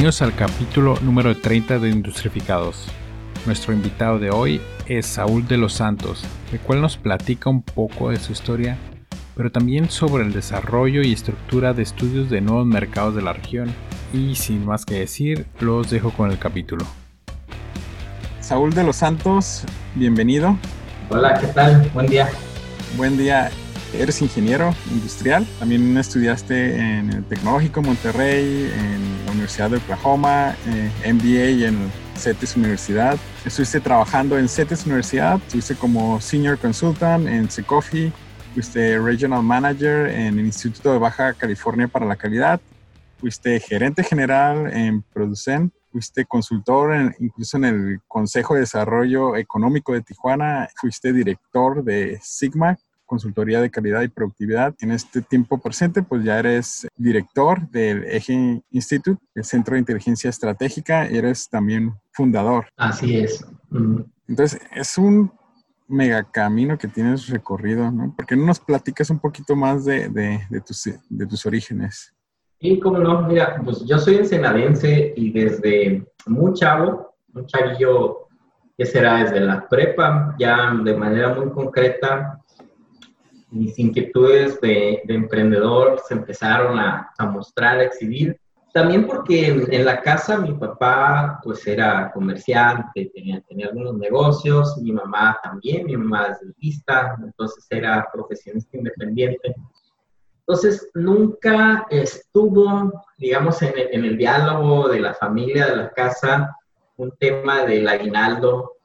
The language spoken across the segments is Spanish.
Bienvenidos al capítulo número 30 de Industrificados. Nuestro invitado de hoy es Saúl de los Santos, el cual nos platica un poco de su historia, pero también sobre el desarrollo y estructura de estudios de nuevos mercados de la región. Y sin más que decir, los dejo con el capítulo. Saúl de los Santos, bienvenido. Hola, ¿qué tal? Buen día. Buen día. Eres ingeniero industrial, también estudiaste en el Tecnológico Monterrey, en la Universidad de Oklahoma, eh, MBA en CETES Universidad. Estuviste trabajando en CETES Universidad, estuviste como Senior Consultant en Secofi, fuiste Regional Manager en el Instituto de Baja California para la Calidad, fuiste gerente general en Producent, fuiste consultor incluso en el Consejo de Desarrollo Económico de Tijuana, fuiste director de Sigma consultoría de calidad y productividad. En este tiempo presente, pues ya eres director del Eje Institute, el Centro de Inteligencia Estratégica, y eres también fundador. Así es. Entonces, es un mega camino que tienes recorrido, ¿no? ¿Por qué no nos platicas un poquito más de, de, tus, de tus orígenes? Y como no, mira, pues yo soy ensenadense y desde muy chavo, un chavillo que será desde la prepa, ya de manera muy concreta, mis inquietudes de, emprendedor se empezaron a, mostrar, a exhibir. También porque en, la casa mi papá pues era comerciante, tenía, tenía algunos negocios, mi mamá también, mi mamá es dentista, entonces era profesionista independiente. Entonces nunca estuvo, digamos, en en el diálogo de la familia, de la casa, un tema del aguinaldo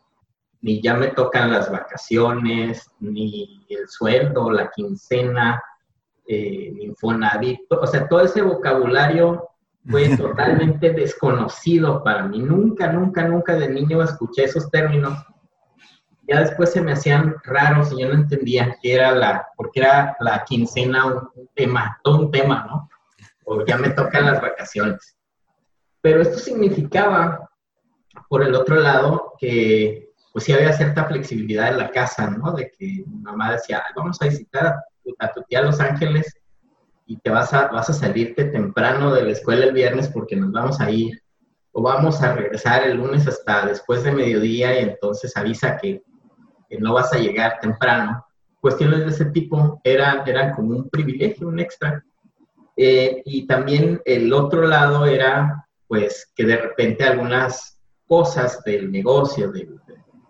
ni ya me tocan las vacaciones, ni el sueldo, la quincena, eh, Infonavit, o sea, todo ese vocabulario fue totalmente desconocido para mí. Nunca, nunca, nunca de niño escuché esos términos. Ya después se me hacían raros y yo no entendía qué era la, porque era la quincena un, tema, todo un tema, ¿no? O ya me tocan las vacaciones. Pero esto significaba, por el otro lado, que pues sí había cierta flexibilidad en la casa, ¿no? De que mi mamá decía, vamos a visitar a tu, tía Los Ángeles y te vas a, vas a salirte temprano de la escuela el viernes porque nos vamos a ir. O vamos a regresar el lunes hasta después de mediodía y entonces avisa que, no vas a llegar temprano. Cuestiones de ese tipo eran, eran como un privilegio, un extra. Eh, y también el otro lado era, pues, que de repente algunas cosas del negocio, del,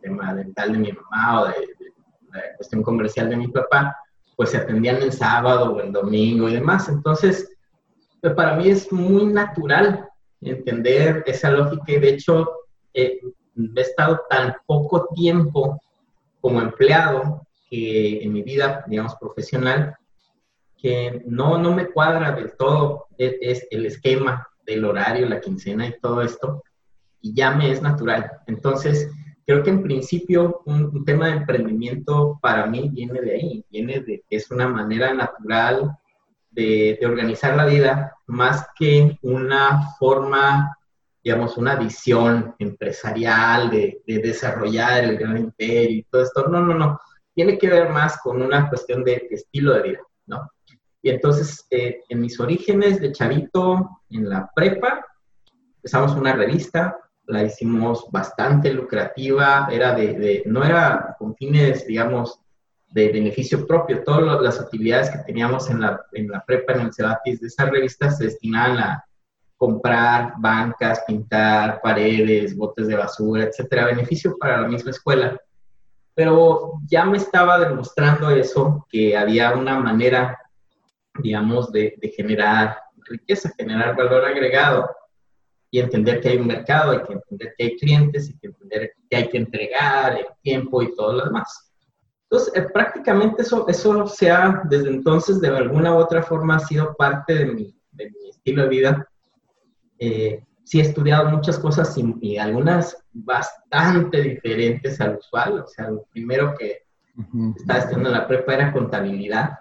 tema dental de mi mamá o de, la cuestión comercial de mi papá, pues se atendían el sábado o el domingo y demás. Entonces, pues para mí es muy natural entender esa lógica y de hecho he estado tan poco tiempo como empleado que en mi vida, digamos, profesional, que no, no me cuadra del todo es, es el esquema del horario, la quincena y todo esto, y ya me es natural. Entonces, creo que en principio un, tema de emprendimiento para mí viene de ahí, viene de que es una manera natural de, organizar la vida más que una forma, digamos, una visión empresarial de, desarrollar el gran imperio y todo esto. No, no, no. Tiene que ver más con una cuestión de, estilo de vida, ¿no? Y entonces, eh, en mis orígenes de chavito, en la prepa, empezamos una revista, la hicimos bastante lucrativa, era de, no era con fines, digamos, de beneficio propio. Todas las actividades que teníamos en la, en la prepa, en el Cebatis, de esa revista se destinaban a comprar bancas, pintar paredes, botes de basura, etcétera, beneficio para la misma escuela. Pero ya me estaba demostrando eso, que había una manera, digamos, de, de generar riqueza, generar valor agregado y entender que hay un mercado, hay que entender que hay clientes, hay que entender que hay que entregar el tiempo y todo lo demás. Entonces, eh, prácticamente eso, eso se ha, desde entonces, de alguna u otra forma, ha sido parte de mi, de mi estilo de vida. Eh, sí he estudiado muchas cosas y, algunas bastante diferentes al usual. O sea, lo primero que estaba estudiando en la prepa era contabilidad.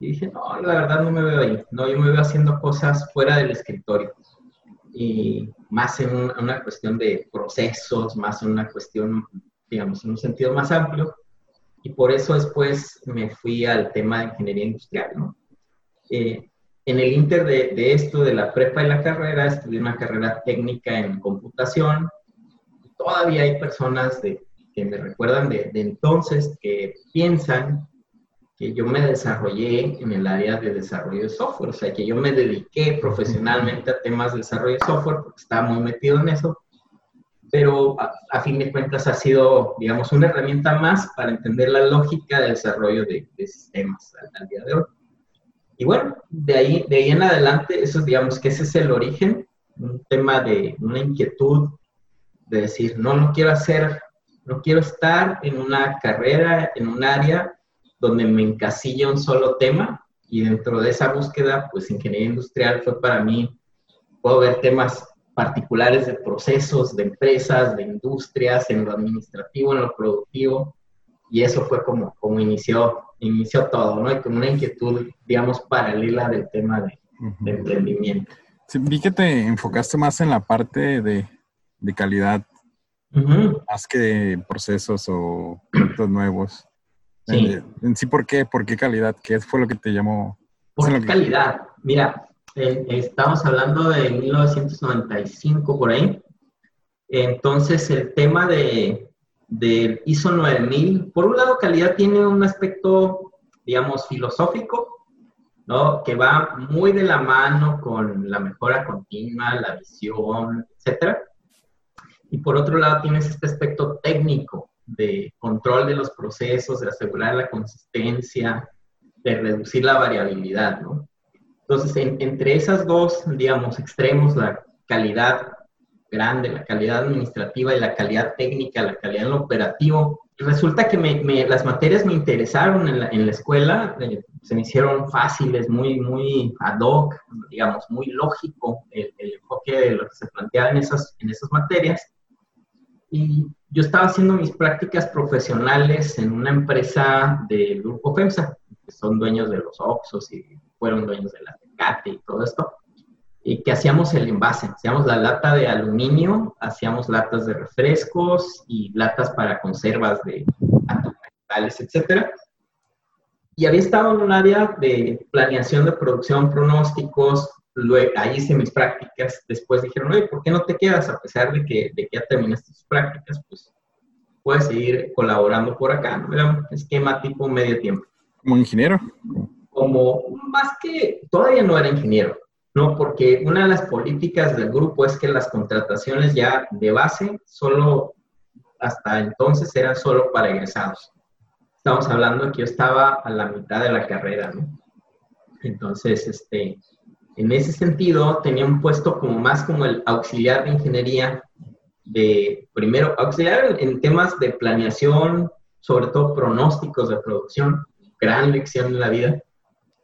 Y dije, no, la verdad no me veo ahí. No, yo me veo haciendo cosas fuera del escritorio y más en una cuestión de procesos, más en una cuestión, digamos, en un sentido más amplio. Y por eso después me fui al tema de ingeniería industrial, ¿no? Eh, en el inter de, esto, de la prepa y la carrera, estudié una carrera técnica en computación. Todavía hay personas de, que me recuerdan de, de entonces que piensan que yo me desarrollé en el área de desarrollo de software, o sea, que yo me dediqué profesionalmente a temas de desarrollo de software porque estaba muy metido en eso, pero a, fin de cuentas ha sido, digamos, una herramienta más para entender la lógica del desarrollo de, sistemas al, día de hoy. Y bueno, de ahí, de ahí en adelante, eso digamos que ese es el origen, un tema de una inquietud de decir, no, no quiero hacer, no quiero estar en una carrera, en un área donde me encasilla un solo tema y dentro de esa búsqueda, pues ingeniería industrial fue para mí, puedo ver temas particulares de procesos, de empresas, de industrias, en lo administrativo, en lo productivo, y eso fue como, como inició, inició todo, ¿no? Y con una inquietud, digamos, paralela del tema de, emprendimiento. Sí, vi que te enfocaste más en la parte de, de calidad, más que procesos o productos nuevos. Sí. Eh, en sí, ¿por qué? ¿Por qué calidad? ¿Qué fue lo que te llamó? ¿Por qué calidad? Mira, eh, estamos hablando de 1995 por ahí. Entonces, el tema de, de ISO 9000, por un lado, calidad tiene un aspecto, digamos, filosófico, ¿no? Que va muy de la mano con la mejora continua, la visión, etcétera. Y por otro lado, tienes este aspecto técnico, de control de los procesos, de asegurar la consistencia, de reducir la variabilidad, ¿no? Entonces, entre esas dos, digamos, extremos, la calidad grande, la calidad administrativa y la calidad técnica, la calidad en lo operativo, resulta que me, las materias me interesaron en la, en la escuela, eh, se me hicieron fáciles, muy, muy ad hoc, digamos, muy lógico el, el enfoque de lo que se planteaba en esas, en esas materias. Y yo estaba haciendo mis prácticas profesionales en una empresa del grupo FEMSA, que son dueños de los Oxos y fueron dueños de la Tecate y todo esto, y que hacíamos el envase, hacíamos la lata de aluminio, hacíamos latas de refrescos y latas para conservas de vegetales, etcétera. Y había estado en un área de planeación de producción, pronósticos, Luego, ahí hice mis prácticas. Después dijeron, oye, ¿por qué no te quedas? A pesar de que, de que ya terminaste tus prácticas, pues puedes seguir colaborando por acá. ¿no? Era un esquema tipo medio tiempo. ¿Como ingeniero? Como, más que, todavía no era ingeniero, ¿no? Porque una de las políticas del grupo es que las contrataciones ya de base, solo, hasta entonces eran solo para egresados. Estamos hablando que yo estaba a la mitad de la carrera, ¿no? Entonces, este, en ese sentido, tenía un puesto como más como el auxiliar de ingeniería, de primero, auxiliar en, temas de planeación, sobre todo pronósticos de producción, gran lección en la vida.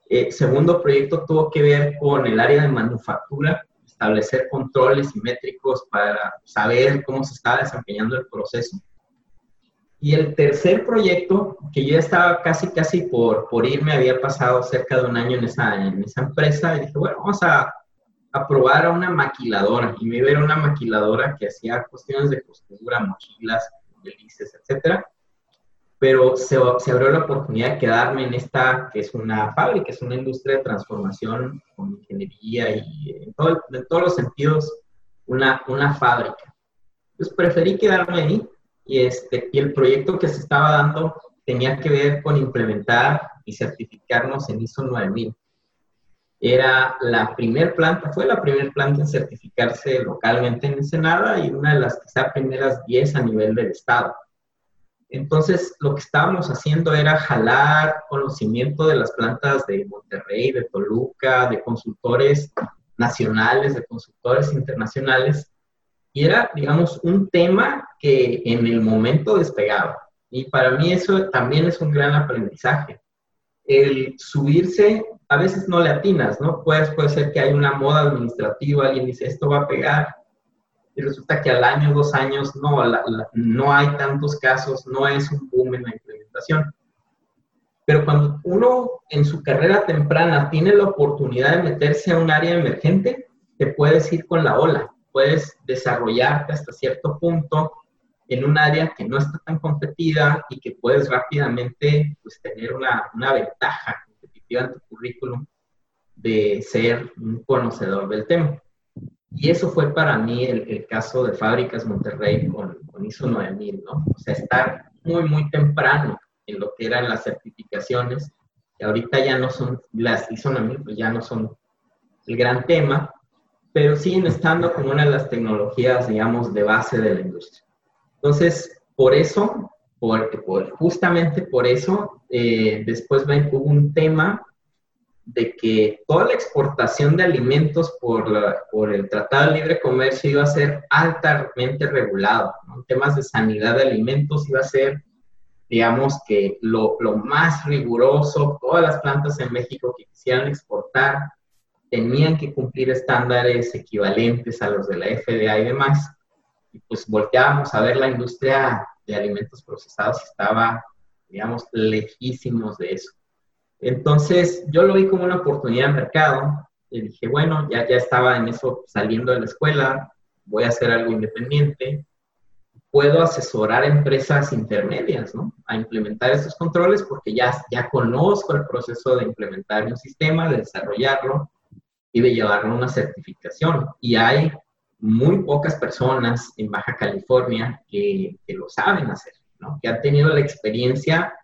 Eh, segundo proyecto tuvo que ver con el área de manufactura, establecer controles y métricos para saber cómo se estaba desempeñando el proceso. Y el tercer proyecto, que yo ya estaba casi, casi por, por irme, había pasado cerca de un año en esa, en esa empresa, y dije, bueno, vamos a, a probar a una maquiladora. Y me iba a una maquiladora que hacía cuestiones de costura, mochilas, belices, etcétera. Pero se, se, abrió la oportunidad de quedarme en esta, que es una fábrica, es una industria de transformación con ingeniería y en, todo, en todos los sentidos una, una fábrica. Entonces preferí quedarme ahí y, este, y el proyecto que se estaba dando tenía que ver con implementar y certificarnos en ISO 9000. Era la primer planta, fue la primera planta en certificarse localmente en Ensenada y una de las quizá primeras 10 a nivel del estado. Entonces, lo que estábamos haciendo era jalar conocimiento de las plantas de Monterrey, de Toluca, de consultores nacionales, de consultores internacionales, y era, digamos, un tema que en el momento despegaba. Y para mí eso también es un gran aprendizaje. El subirse, a veces no le atinas, ¿no? Puede, puede ser que hay una moda administrativa, alguien dice, esto va a pegar, y resulta que al año, dos años, no, no hay tantos casos, no es un boom en la implementación. Pero cuando uno en su carrera temprana tiene la oportunidad de meterse a un área emergente, te puedes ir con la ola puedes desarrollarte hasta cierto punto en un área que no está tan competida y que puedes rápidamente pues, tener una, una ventaja competitiva en tu currículum de ser un conocedor del tema. Y eso fue para mí el, caso de Fábricas Monterrey con, con, ISO 9000, ¿no? O sea, estar muy, muy temprano en lo que eran las certificaciones, que ahorita ya no son, las ISO 9000 pues ya no son el gran tema, pero siguen estando como una de las tecnologías, digamos, de base de la industria. Entonces, por eso, por, por justamente por eso, eh, después hubo un tema de que toda la exportación de alimentos por, la, por el Tratado de Libre Comercio iba a ser altamente regulado. En temas de sanidad de alimentos iba a ser, digamos, que lo, lo, más riguroso, todas las plantas en México que quisieran exportar tenían que cumplir estándares equivalentes a los de la FDA y demás. Y pues volteábamos a ver la industria de alimentos procesados estaba, digamos, lejísimos de eso. Entonces, yo lo vi como una oportunidad de mercado y dije, bueno, ya, ya estaba en eso saliendo de la escuela, voy a hacer algo independiente, puedo asesorar empresas intermedias, ¿no? A implementar estos controles porque ya, ya conozco el proceso de implementar un sistema, de desarrollarlo y de llevarlo a una certificación. Y hay muy pocas personas en Baja California que, que lo saben hacer, ¿no? Que han tenido la experiencia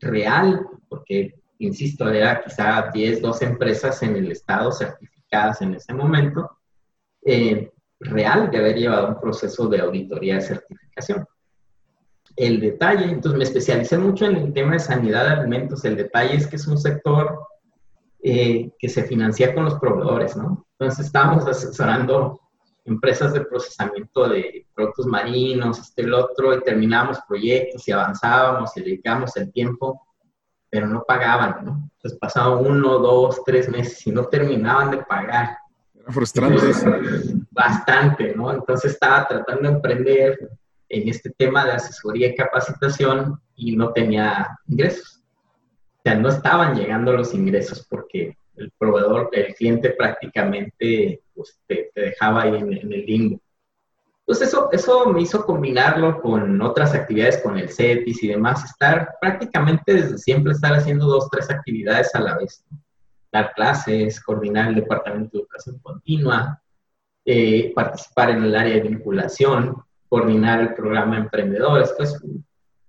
real, porque insisto, era quizá 10, 12 empresas en el estado certificadas en ese momento, eh, real de haber llevado un proceso de auditoría de certificación. El detalle, entonces me especialicé mucho en el tema de sanidad de alimentos. El detalle es que es un sector eh, que se financia con los proveedores, ¿no? Entonces estábamos asesorando empresas de procesamiento de productos marinos, este, el otro, y terminábamos proyectos y avanzábamos y dedicábamos el tiempo pero no pagaban, ¿no? Entonces pasaba uno, dos, tres meses y no terminaban de pagar. Era frustrante. bastante, ¿no? Entonces estaba tratando de emprender en este tema de asesoría y capacitación y no tenía ingresos. O sea, no estaban llegando los ingresos porque el proveedor, el cliente prácticamente pues, te, dejaba ahí en, el limbo. Entonces eso, eso me hizo combinarlo con otras actividades, con el CETIS y demás, estar prácticamente desde siempre estar haciendo dos, tres actividades a la vez. Dar clases, coordinar el departamento de educación continua, eh, participar en el área de vinculación, coordinar el programa de emprendedores. Pues un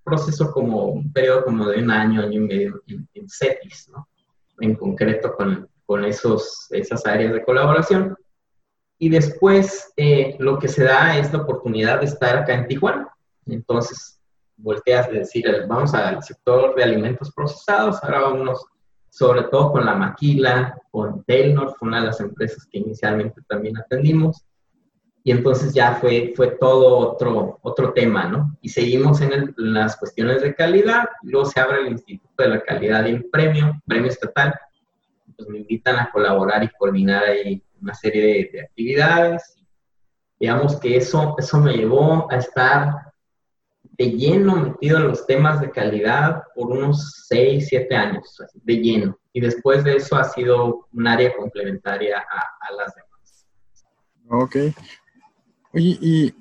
proceso como un periodo como de un año, año y medio en, CETIS, ¿no? En concreto con, con esos, esas áreas de colaboración. Y después eh, lo que se da es la oportunidad de estar acá en Tijuana. Entonces, volteas a decir, vamos al sector de alimentos procesados, ahora vamos sobre todo con la Maquila, con Telnor, fue una de las empresas que inicialmente también atendimos. Y entonces ya fue, fue todo otro, otro tema, ¿no? Y seguimos en, en las cuestiones de calidad, luego se abre el Instituto de la Calidad y el premio, premio estatal, pues me invitan a colaborar y coordinar ahí una serie de, actividades. Digamos que eso, eso me llevó a estar de lleno metido en los temas de calidad por unos 6, 7 años, de lleno. Y después de eso ha sido un área complementaria a, las demás. Ok. Oye, y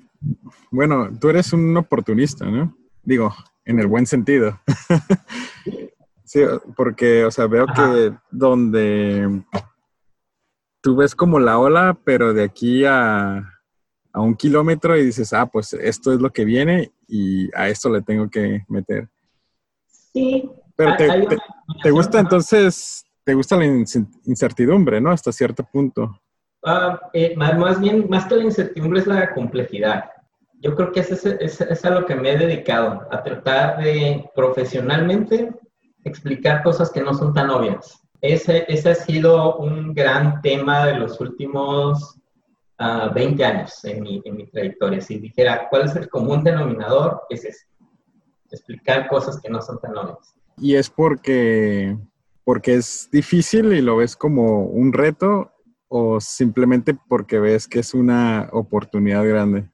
bueno, tú eres un oportunista, ¿no? Digo, en el buen sentido. sí, porque, o sea, veo que donde tú ves como la ola, pero de aquí a, un kilómetro y dices, ah, pues esto es lo que viene y a esto le tengo que meter. Sí. Pero te, gusta entonces, te gusta la incertidumbre, ¿no? Hasta cierto punto. Ah, eh, más, bien, más que la incertidumbre es la complejidad. Yo creo que es, es, es a lo que me he dedicado, a tratar de profesionalmente explicar cosas que no son tan obvias. Ese, ese ha sido un gran tema de los últimos 20 ah, años en mi, en mi trayectoria. Si dijera, ¿cuál es el común denominador? Es ese. Explicar cosas que no son tan obvias. Y es porque, porque es difícil y lo ves como un reto o simplemente porque ves que es una oportunidad grande?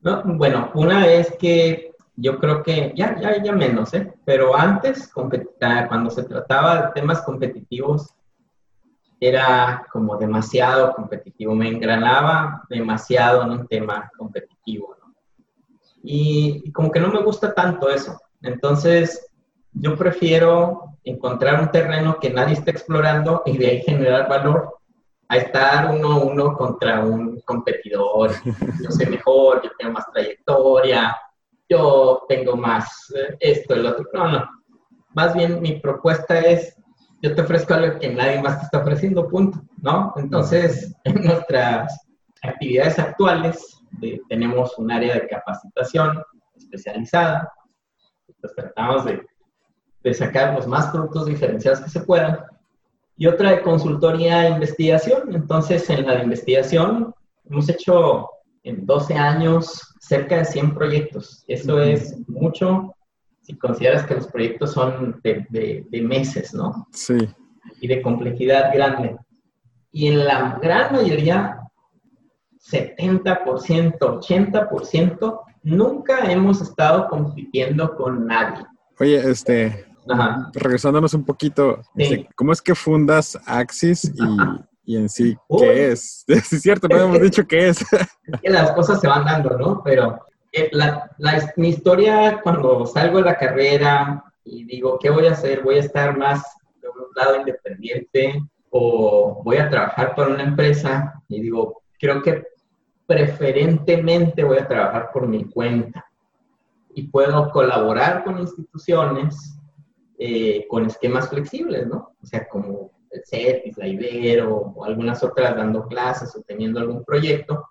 No, bueno, una es que yo creo que ya, ya, ya menos, ¿eh? Pero antes, cuando se trataba de temas competitivos, era como demasiado competitivo, me engranaba demasiado en un tema competitivo, ¿no? Y, como que no me gusta tanto eso. Entonces, yo prefiero encontrar un terreno que nadie está explorando y de ahí generar valor a estar uno a uno contra un competidor. Yo sé mejor, yo tengo más trayectoria, yo tengo más eh, esto, el otro. No, no. Más bien mi propuesta es, yo te ofrezco algo que nadie más te está ofreciendo, punto, ¿no? Entonces, en nuestras actividades actuales tenemos un área de capacitación especializada, pues tratamos de, de sacar los más productos diferenciados que se puedan, y otra de consultoría e investigación. Entonces, en la de investigación hemos hecho en 12 años cerca de 100 proyectos. Eso es mucho si consideras que los proyectos son de, de, meses, ¿no? Sí. Y de complejidad grande. Y en la gran mayoría, 70%, 80%, nunca hemos estado compitiendo con nadie. Oye, este, regresándonos un poquito, este, ¿cómo es que fundas Axis y, en sí qué es? es cierto, no hemos dicho qué es. que las cosas se van dando, ¿no? Pero eh, mi historia cuando salgo de la carrera y digo, ¿qué voy a hacer? ¿Voy a estar más de un lado independiente o voy a trabajar para una empresa? Y digo, creo que preferentemente voy a trabajar por mi cuenta y puedo colaborar con instituciones eh, con esquemas flexibles, ¿no? O sea, como el CETIS, la Ibero o algunas otras dando clases o teniendo algún proyecto,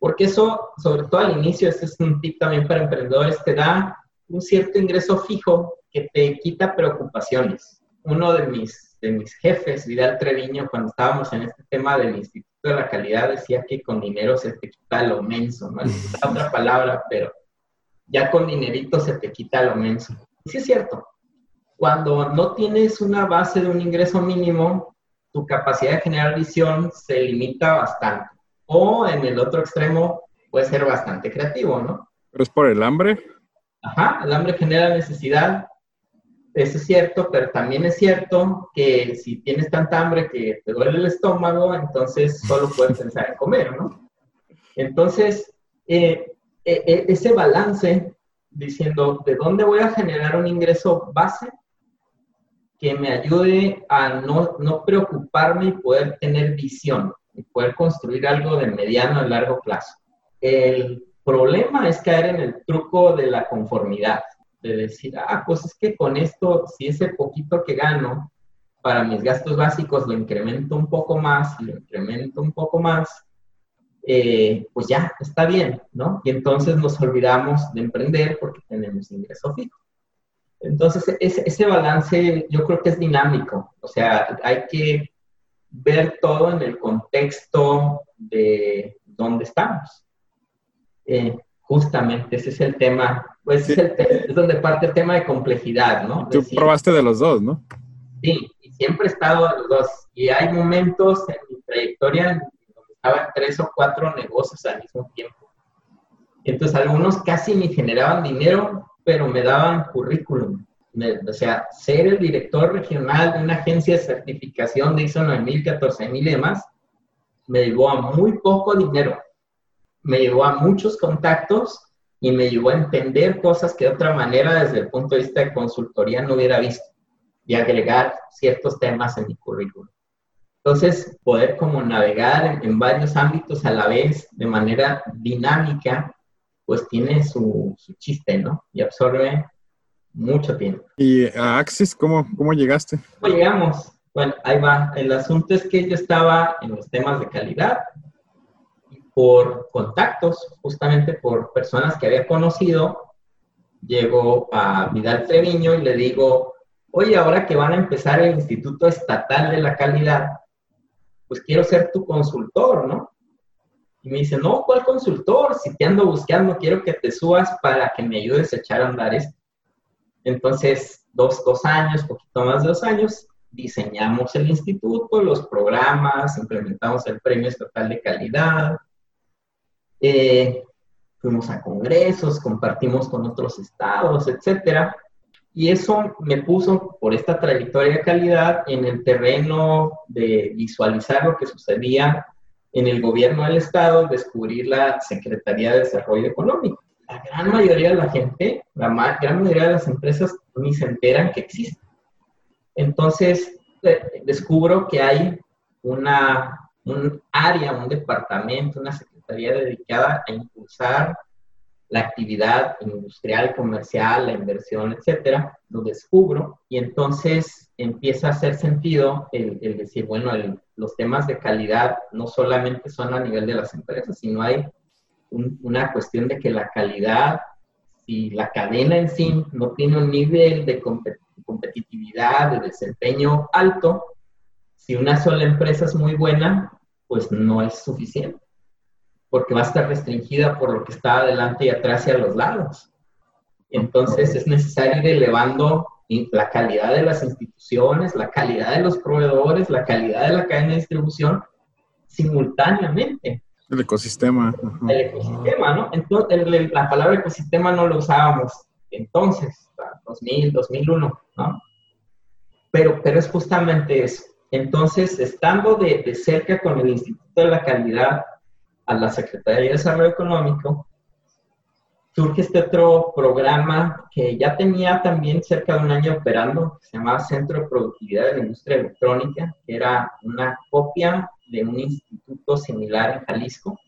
porque eso, sobre todo al inicio, este es un tip también para emprendedores, te da un cierto ingreso fijo que te quita preocupaciones. Uno de mis, de mis jefes, Vidal Treviño, cuando estábamos en este tema del Instituto de la Calidad, decía que con dinero se te quita lo menso, ¿no? Es otra palabra, pero ya con dinerito se te quita lo menso. Y sí es cierto, cuando no tienes una base de un ingreso mínimo, tu capacidad de generar visión se limita bastante. O en el otro extremo, puede ser bastante creativo, ¿no? ¿Pero es por el hambre? Ajá, el hambre genera necesidad. Eso es cierto, pero también es cierto que si tienes tanta hambre que te duele el estómago, entonces solo puedes pensar en comer, ¿no? Entonces, eh, eh, eh, ese balance diciendo de dónde voy a generar un ingreso base que me ayude a no, no preocuparme y poder tener visión y poder construir algo de mediano a largo plazo. El problema es caer en el truco de la conformidad, de decir, ah, pues es que con esto, si ese poquito que gano para mis gastos básicos lo incremento un poco más y lo incremento un poco más, eh, pues ya, está bien, ¿no? Y entonces nos olvidamos de emprender porque tenemos ingreso fijo. Entonces, ese, balance yo creo que es dinámico, o sea, hay que ver todo en el contexto de dónde estamos. Eh, justamente, ese es el tema, pues es, donde parte el tema de complejidad, ¿no? Tú probaste de los dos, ¿no? Sí, y siempre he estado de los dos. Y hay momentos en mi trayectoria donde estaba en tres o cuatro negocios al mismo tiempo. Entonces, algunos casi me generaban dinero, pero me daban currículum. o sea, ser el director regional de una agencia de certificación de ISO 9000, 14000 y me llevó a muy poco dinero. Me llevó a muchos contactos y me llevó a entender cosas que de otra manera, desde el punto de vista de consultoría, no hubiera visto y agregar ciertos temas en mi currículum. Entonces, poder como navegar en varios ámbitos a la vez de manera dinámica pues tiene su, chiste, ¿no? Y absorbe mucho tiempo. ¿Y a Axis cómo, cómo llegaste? ¿Cómo llegamos? Bueno, ahí va. El asunto es que yo estaba en los temas de calidad por contactos, justamente por personas que había conocido, llego a Vidal Treviño y le digo, oye, ahora que van a empezar el Instituto Estatal de la Calidad, pues quiero ser tu consultor, ¿no? Y me dice, no, ¿cuál consultor? Si te ando buscando, quiero que te subas para que me ayudes a echar a andar esto. Entonces, dos, dos años, poquito más de dos años, diseñamos el instituto, los programas, implementamos el Premio Estatal de Calidad, eh, fuimos a congresos, compartimos con otros estados, etcétera. Y eso me puso, por esta trayectoria de calidad, en el terreno de visualizar lo que sucedía en el gobierno del Estado descubrir la Secretaría de Desarrollo Económico. la gran mayoría de la gente, la gran mayoría de las empresas ni se enteran que existe. Entonces, descubro que hay una, un área, un departamento, una secretaría dedicada a impulsar la actividad industrial, comercial, la inversión, etcétera, lo descubro y entonces empieza a hacer sentido el, decir, bueno, los temas de calidad no solamente son a nivel de las empresas, sino hay una cuestión de que la calidad, si la cadena en sí no tiene un nivel de competitividad, de desempeño alto, si una sola empresa es muy buena, pues no es suficiente porque va a estar restringida por lo que está adelante y atrás y a los lados. Entonces es necesario ir elevando la calidad de las instituciones, la calidad de los proveedores, la calidad de la cadena de distribución simultáneamente. El ecosistema. El ecosistema, ¿no? Entonces, la palabra ecosistema no lo usábamos entonces, 2000, 2001, ¿no? Pero, pero es justamente eso. Entonces, estando de, de cerca con el Instituto de la Calidad, a la Secretaría de Desarrollo Económico, surge este otro programa que ya tenía también cerca de un año operando, que se llamaba Centro de Productividad de la Industria Electrónica, que era una copia de un instituto similar en Jalisco.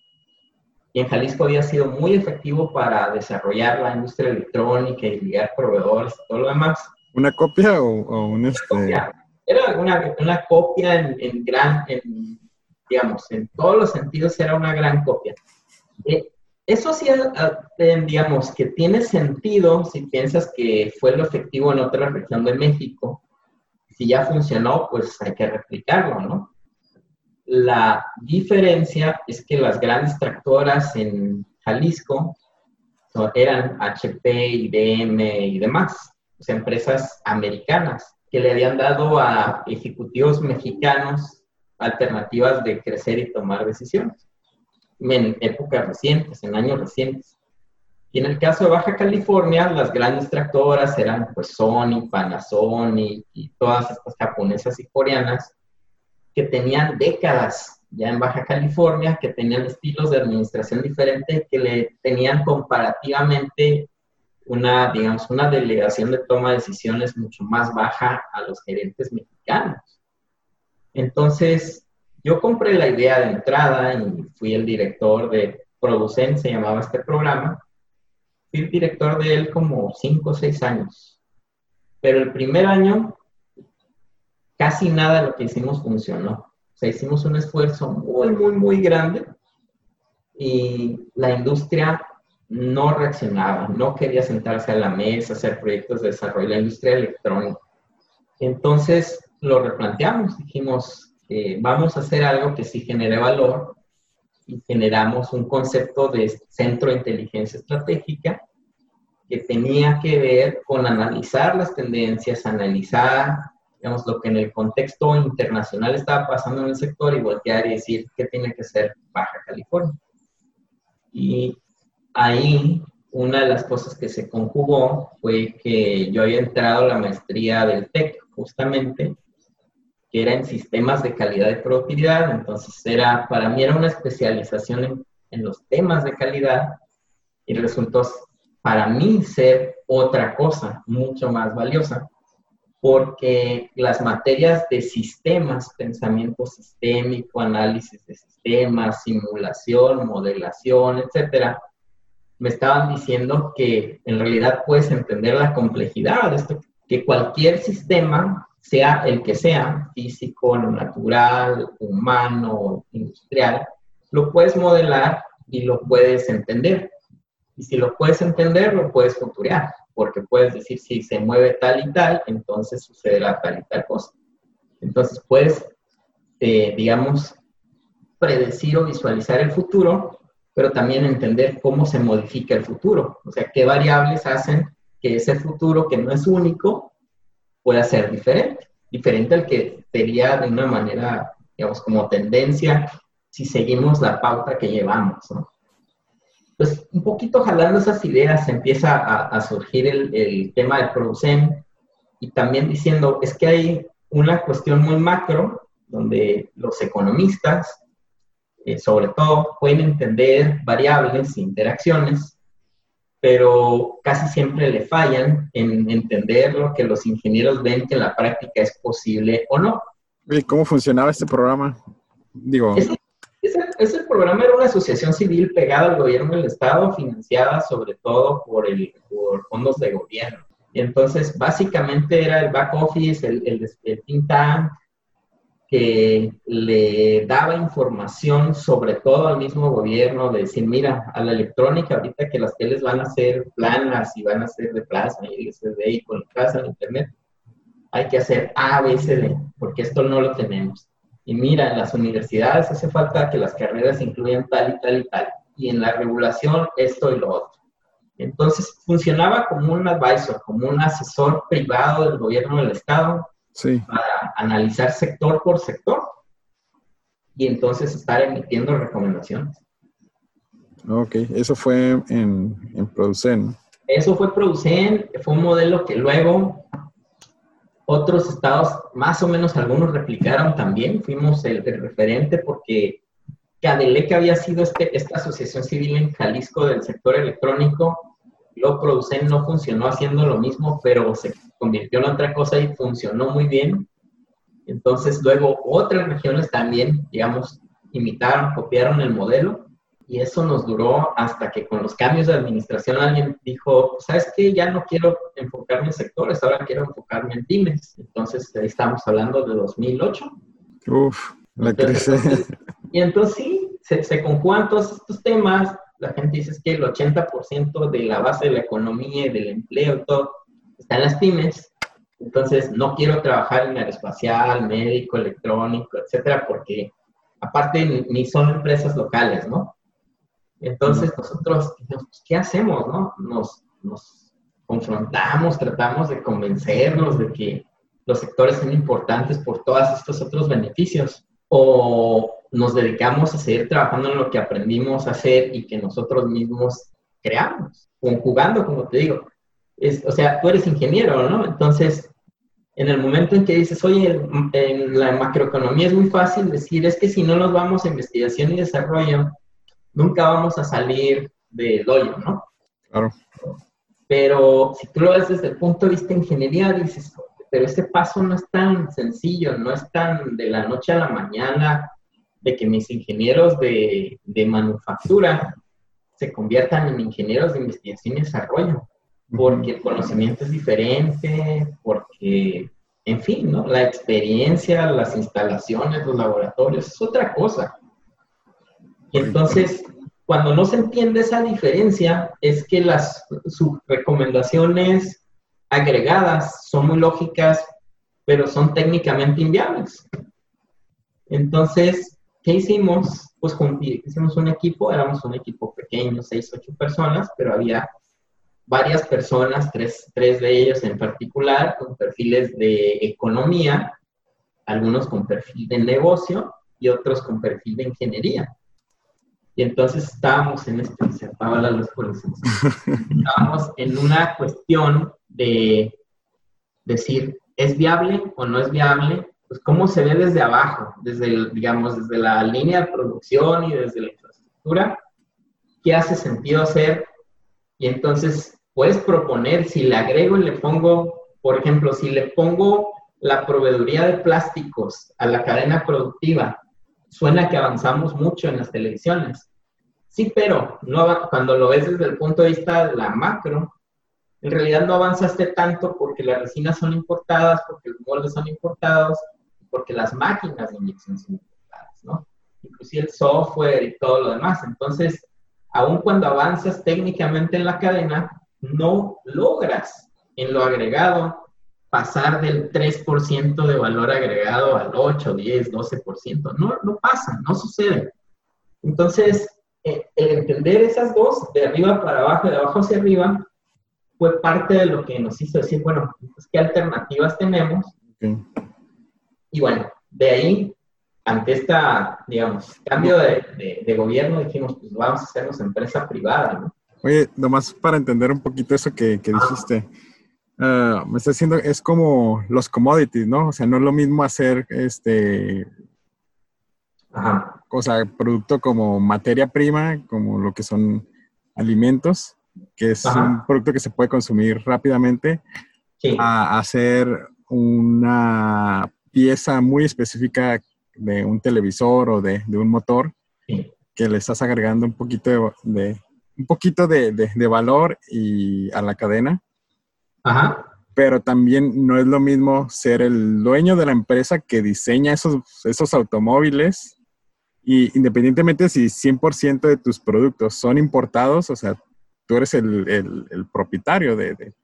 Y en Jalisco había sido muy efectivo para desarrollar la industria electrónica y ligar proveedores y todo lo demás. ¿Una copia o, un este? Era una, una copia en, en gran, en digamos, en todos los sentidos era una gran copia. Eh, eso sí, eh, digamos, que tiene sentido si piensas que fue lo efectivo en otra región de México. Si ya funcionó, pues hay que replicarlo, ¿no? La diferencia es que las grandes tractoras en Jalisco eran HP, IBM y demás, o empresas americanas que le habían dado a ejecutivos mexicanos alternativas de crecer y tomar decisiones en épocas recientes, en años recientes. Y en el caso de Baja California, las grandes tractoras eran pues Sony, Panasonic y todas estas japonesas y coreanas que tenían décadas ya en Baja California, que tenían estilos de administración diferentes, que le tenían comparativamente una, digamos, una delegación de toma de decisiones mucho más baja a los gerentes mexicanos. Entonces, yo compré la idea de entrada y fui el director de Producen, se llamaba este programa. Fui el director de él como cinco o seis años. Pero el primer año, casi nada de lo que hicimos funcionó. O sea, hicimos un esfuerzo muy, muy, muy grande y la industria no reaccionaba, no quería sentarse a la mesa, hacer proyectos de desarrollo, la industria electrónica. Entonces, lo replanteamos, dijimos, eh, vamos a hacer algo que sí genere valor y generamos un concepto de centro de inteligencia estratégica que tenía que ver con analizar las tendencias, analizar, digamos, lo que en el contexto internacional estaba pasando en el sector y voltear y decir qué tiene que ser Baja California. Y ahí una de las cosas que se conjugó fue que yo había entrado a la maestría del TEC, justamente, que era en sistemas de calidad y productividad, entonces era, para mí era una especialización en, en los temas de calidad y resultó para mí ser otra cosa mucho más valiosa, porque las materias de sistemas, pensamiento sistémico, análisis de sistemas, simulación, modelación, etcétera, me estaban diciendo que en realidad puedes entender la complejidad de esto, que cualquier sistema sea el que sea, físico, natural, humano, industrial, lo puedes modelar y lo puedes entender. Y si lo puedes entender, lo puedes futurear, porque puedes decir si se mueve tal y tal, entonces sucederá tal y tal cosa. Entonces puedes, eh, digamos, predecir o visualizar el futuro, pero también entender cómo se modifica el futuro. O sea, qué variables hacen que ese futuro, que no es único, pueda ser diferente, diferente al que sería de una manera, digamos, como tendencia si seguimos la pauta que llevamos, ¿no? Pues un poquito jalando esas ideas empieza a, surgir el, tema del Producen y también diciendo, es que hay una cuestión muy macro donde los economistas, eh, sobre todo, pueden entender variables, interacciones, pero casi siempre le fallan en entender lo que los ingenieros ven que en la práctica es posible o no. ¿Y cómo funcionaba este programa? Digo... Ese, ese, programa era una asociación civil pegada al gobierno del Estado, financiada sobre todo por, el, por fondos de gobierno. Y entonces, básicamente era el back office, el, el, el think tank, que le daba información sobre todo al mismo gobierno, de decir, mira, a la electrónica, ahorita que las teles van a ser planas y van a ser de plasma y LCD y conectadas al Internet, hay que hacer A, B, C, D, porque esto no lo tenemos. Y mira, en las universidades hace falta que las carreras incluyan tal y tal y tal. Y en la regulación esto y lo otro. Entonces funcionaba como un advisor, como un asesor privado del gobierno del Estado para analizar sector por sector y entonces estar emitiendo recomendaciones. Ok, eso fue en, en Producen. Eso fue Producen, fue un modelo que luego otros estados, más o menos algunos replicaron también. Fuimos el, referente porque Cadelec había sido este, esta asociación civil en Jalisco del sector electrónico. Lo Producen no funcionó haciendo lo mismo, pero se convirtió en otra cosa y funcionó muy bien. Entonces, luego otras regiones también, digamos, imitaron, copiaron el modelo y eso nos duró hasta que con los cambios de administración alguien dijo, ¿sabes qué? Ya no quiero enfocarme en sectores, ahora quiero enfocarme en pymes. Entonces, ahí estamos hablando de 2008. Uf, la crisis. Y entonces sí, se, se conjugan todos estos temas. La gente dice que el 80% de la base de la economía y del empleo y todo está en las pymes. Entonces, no quiero trabajar en aeroespacial, médico, electrónico, etcétera, porque aparte ni son empresas locales, ¿no? Entonces nosotros, pues, ¿qué hacemos? No? Nos, nos confrontamos, tratamos de convencernos de que los sectores son importantes por todos estos otros beneficios o nos dedicamos a seguir trabajando en lo que aprendimos a hacer y que nosotros mismos creamos, conjugando, como te digo. Es, o sea, tú eres ingeniero, ¿no? Entonces, en el momento en que dices, oye, en la macroeconomía es muy fácil decir, es que si no nos vamos a investigación y desarrollo, nunca vamos a salir del hoyo, ¿no? Claro. Pero si tú lo ves desde el punto de vista de ingeniería, dices, pero ese paso no es tan sencillo, no es tan de la noche a la mañana de que mis ingenieros de, de manufactura se conviertan en ingenieros de investigación y desarrollo, porque el conocimiento es diferente, porque, en fin, ¿no? La experiencia, las instalaciones, los laboratorios, es otra cosa. Y entonces, cuando no se entiende esa diferencia, es que las sus recomendaciones agregadas son muy lógicas, pero son técnicamente inviables. Entonces, ¿qué hicimos? Pues hicimos un equipo, éramos un equipo pequeño, seis, ocho personas, pero había varias personas, tres, tres de ellos en particular, con perfiles de economía, algunos con perfil de negocio y otros con perfil de ingeniería. Y entonces estábamos en este, se la luz por Estábamos en una cuestión de decir, ¿es viable o no es viable? Pues cómo se ve desde abajo, desde, digamos, desde la línea de producción y desde la infraestructura, qué hace sentido hacer. Y entonces puedes proponer, si le agrego y le pongo, por ejemplo, si le pongo la proveeduría de plásticos a la cadena productiva suena que avanzamos mucho en las televisiones. Sí, pero no, cuando lo ves desde el punto de vista de la macro, en realidad no avanzaste tanto porque las resinas son importadas, porque los moldes son importados, porque las máquinas de inyección son importadas, ¿no? Inclusive el software y todo lo demás. Entonces, aun cuando avanzas técnicamente en la cadena, no logras en lo agregado pasar del 3% de valor agregado al 8, 10, 12%. No, no pasa, no sucede. Entonces, eh, el entender esas dos, de arriba para abajo, de abajo hacia arriba, fue parte de lo que nos hizo decir, bueno, pues, ¿qué alternativas tenemos? Y bueno, de ahí, ante esta, digamos, cambio de, de, gobierno, dijimos, pues vamos a hacernos empresa privada, ¿no? Oye, nomás para entender un poquito eso que, que dijiste. Ah, me está diciendo, es como los commodities, ¿no? O sea, no es lo mismo hacer este. O sea, producto como materia prima, como lo que son alimentos, que es un producto que se puede consumir rápidamente, a hacer una pieza muy específica de un televisor o de, un motor que le estás agregando un poquito de, un poquito de, valor y a la cadena. Pero también no es lo mismo ser el dueño de la empresa que diseña esos, esos automóviles y independientemente si 100% de tus productos son importados, o sea, tú eres el, propietario de,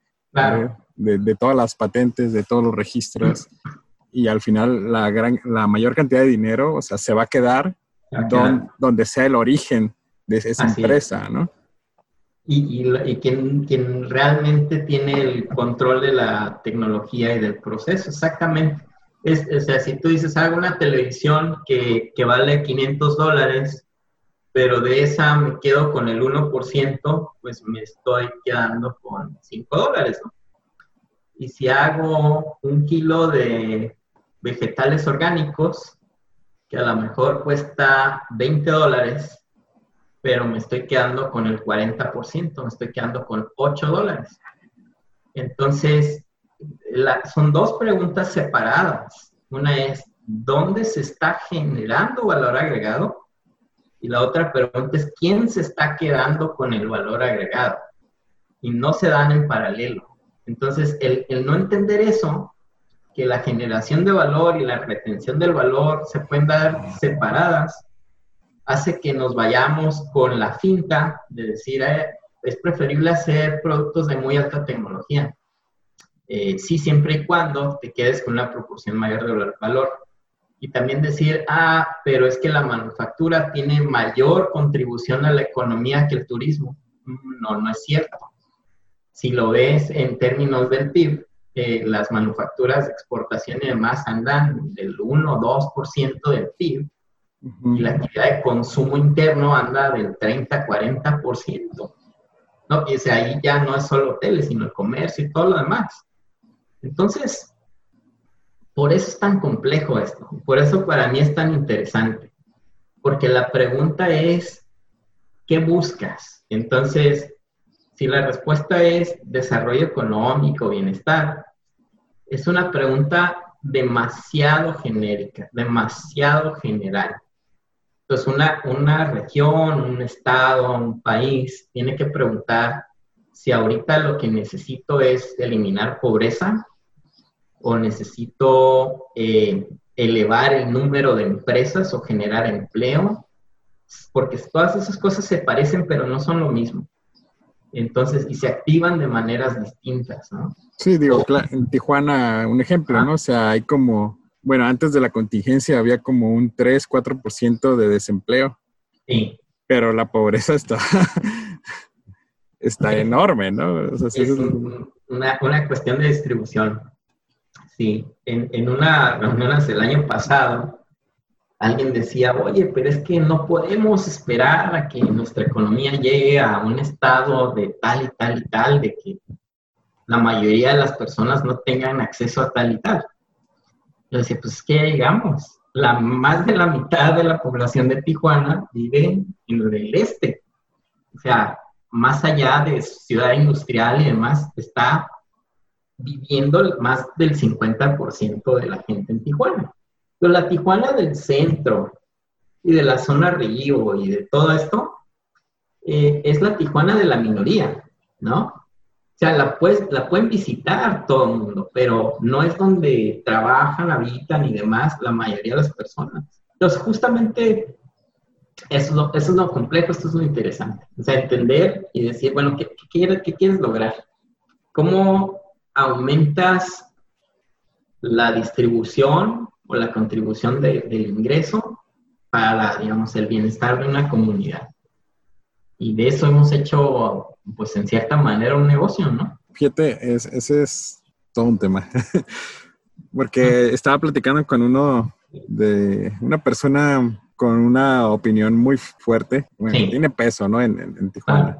de, todas las patentes, de todos los registros, y al final la, gran, la mayor cantidad de dinero, o sea, se va a quedar donde sea el origen de esa empresa, ¿no? Y, y, quien, quien, realmente tiene el control de la tecnología y del proceso, exactamente. Es, o sea, si tú dices, hago una televisión que, que vale 500 dólares, pero de esa me quedo con el 1%, pues me estoy quedando con 5 dólares, ¿no? Y si hago un kilo de vegetales orgánicos, que a lo mejor cuesta 20 dólares, pero me estoy quedando con el 40%, me estoy quedando con 8 dólares. Entonces, son dos preguntas separadas. Una es, ¿dónde se está generando valor agregado? Y la otra pregunta es, ¿quién se está quedando con el valor agregado? Y no se dan en paralelo. Entonces, el, el no entender eso, que la generación de valor y la retención del valor se pueden dar separadas, hace que nos vayamos con la finta de decir, eh, es preferible hacer productos de muy alta tecnología. Eh, sí, siempre y cuando te quedes con una proporción mayor de valor. Y también decir, ah, pero es que la manufactura tiene mayor contribución a la economía que el turismo. Mm, no, no es cierto. Si lo ves en términos del PIB, eh, las manufacturas de exportación y demás andan del 1 o 2% del PIB y la actividad de consumo interno anda del 30-40%. ¿no? Y ese ahí ya no es solo hoteles, sino el comercio y todo lo demás. Entonces, por eso es tan complejo esto, por eso para mí es tan interesante, porque la pregunta es, ¿qué buscas? Entonces, si la respuesta es desarrollo económico, bienestar, es una pregunta demasiado genérica, demasiado general. Entonces, una, una región, un estado, un país tiene que preguntar si ahorita lo que necesito es eliminar pobreza o necesito eh, elevar el número de empresas o generar empleo, porque todas esas cosas se parecen pero no son lo mismo. Entonces, y se activan de maneras distintas, ¿no? Sí, digo, en Tijuana, un ejemplo, ¿no? O sea, hay como bueno, antes de la contingencia había como un 3, 4% de desempleo. Sí. Pero la pobreza está, está enorme, ¿no? es una, una, cuestión de distribución. Sí, en, en una reunión el año pasado, alguien decía, oye, pero es que no podemos esperar a que nuestra economía llegue a un estado de tal y tal y tal, de que la mayoría de las personas no tengan acceso a tal y tal. Yo decía, pues que digamos, la, más de la mitad de la población de Tijuana vive en el este. O sea, más allá de ciudad industrial y demás, está viviendo más del 50% de la gente en Tijuana. Pero la Tijuana del centro y de la zona Río y de todo esto, eh, es la Tijuana de la minoría, ¿no? O sea, la, la pueden visitar todo el mundo, pero no es donde trabajan, habitan y demás la mayoría de las personas. Entonces, justamente eso es, lo, es lo complejo, esto es lo interesante. O sea, entender y decir, bueno, ¿qué, qué, quieres, qué quieres lograr? ¿Cómo aumentas la distribución o la contribución del ingreso para, digamos, el bienestar de una comunidad? Y de eso hemos hecho pues en cierta manera un negocio, ¿no? Fíjate, ese es todo un tema. Porque estaba platicando con uno de una persona con una opinión muy fuerte, bueno, tiene peso, ¿no? En, Tijuana.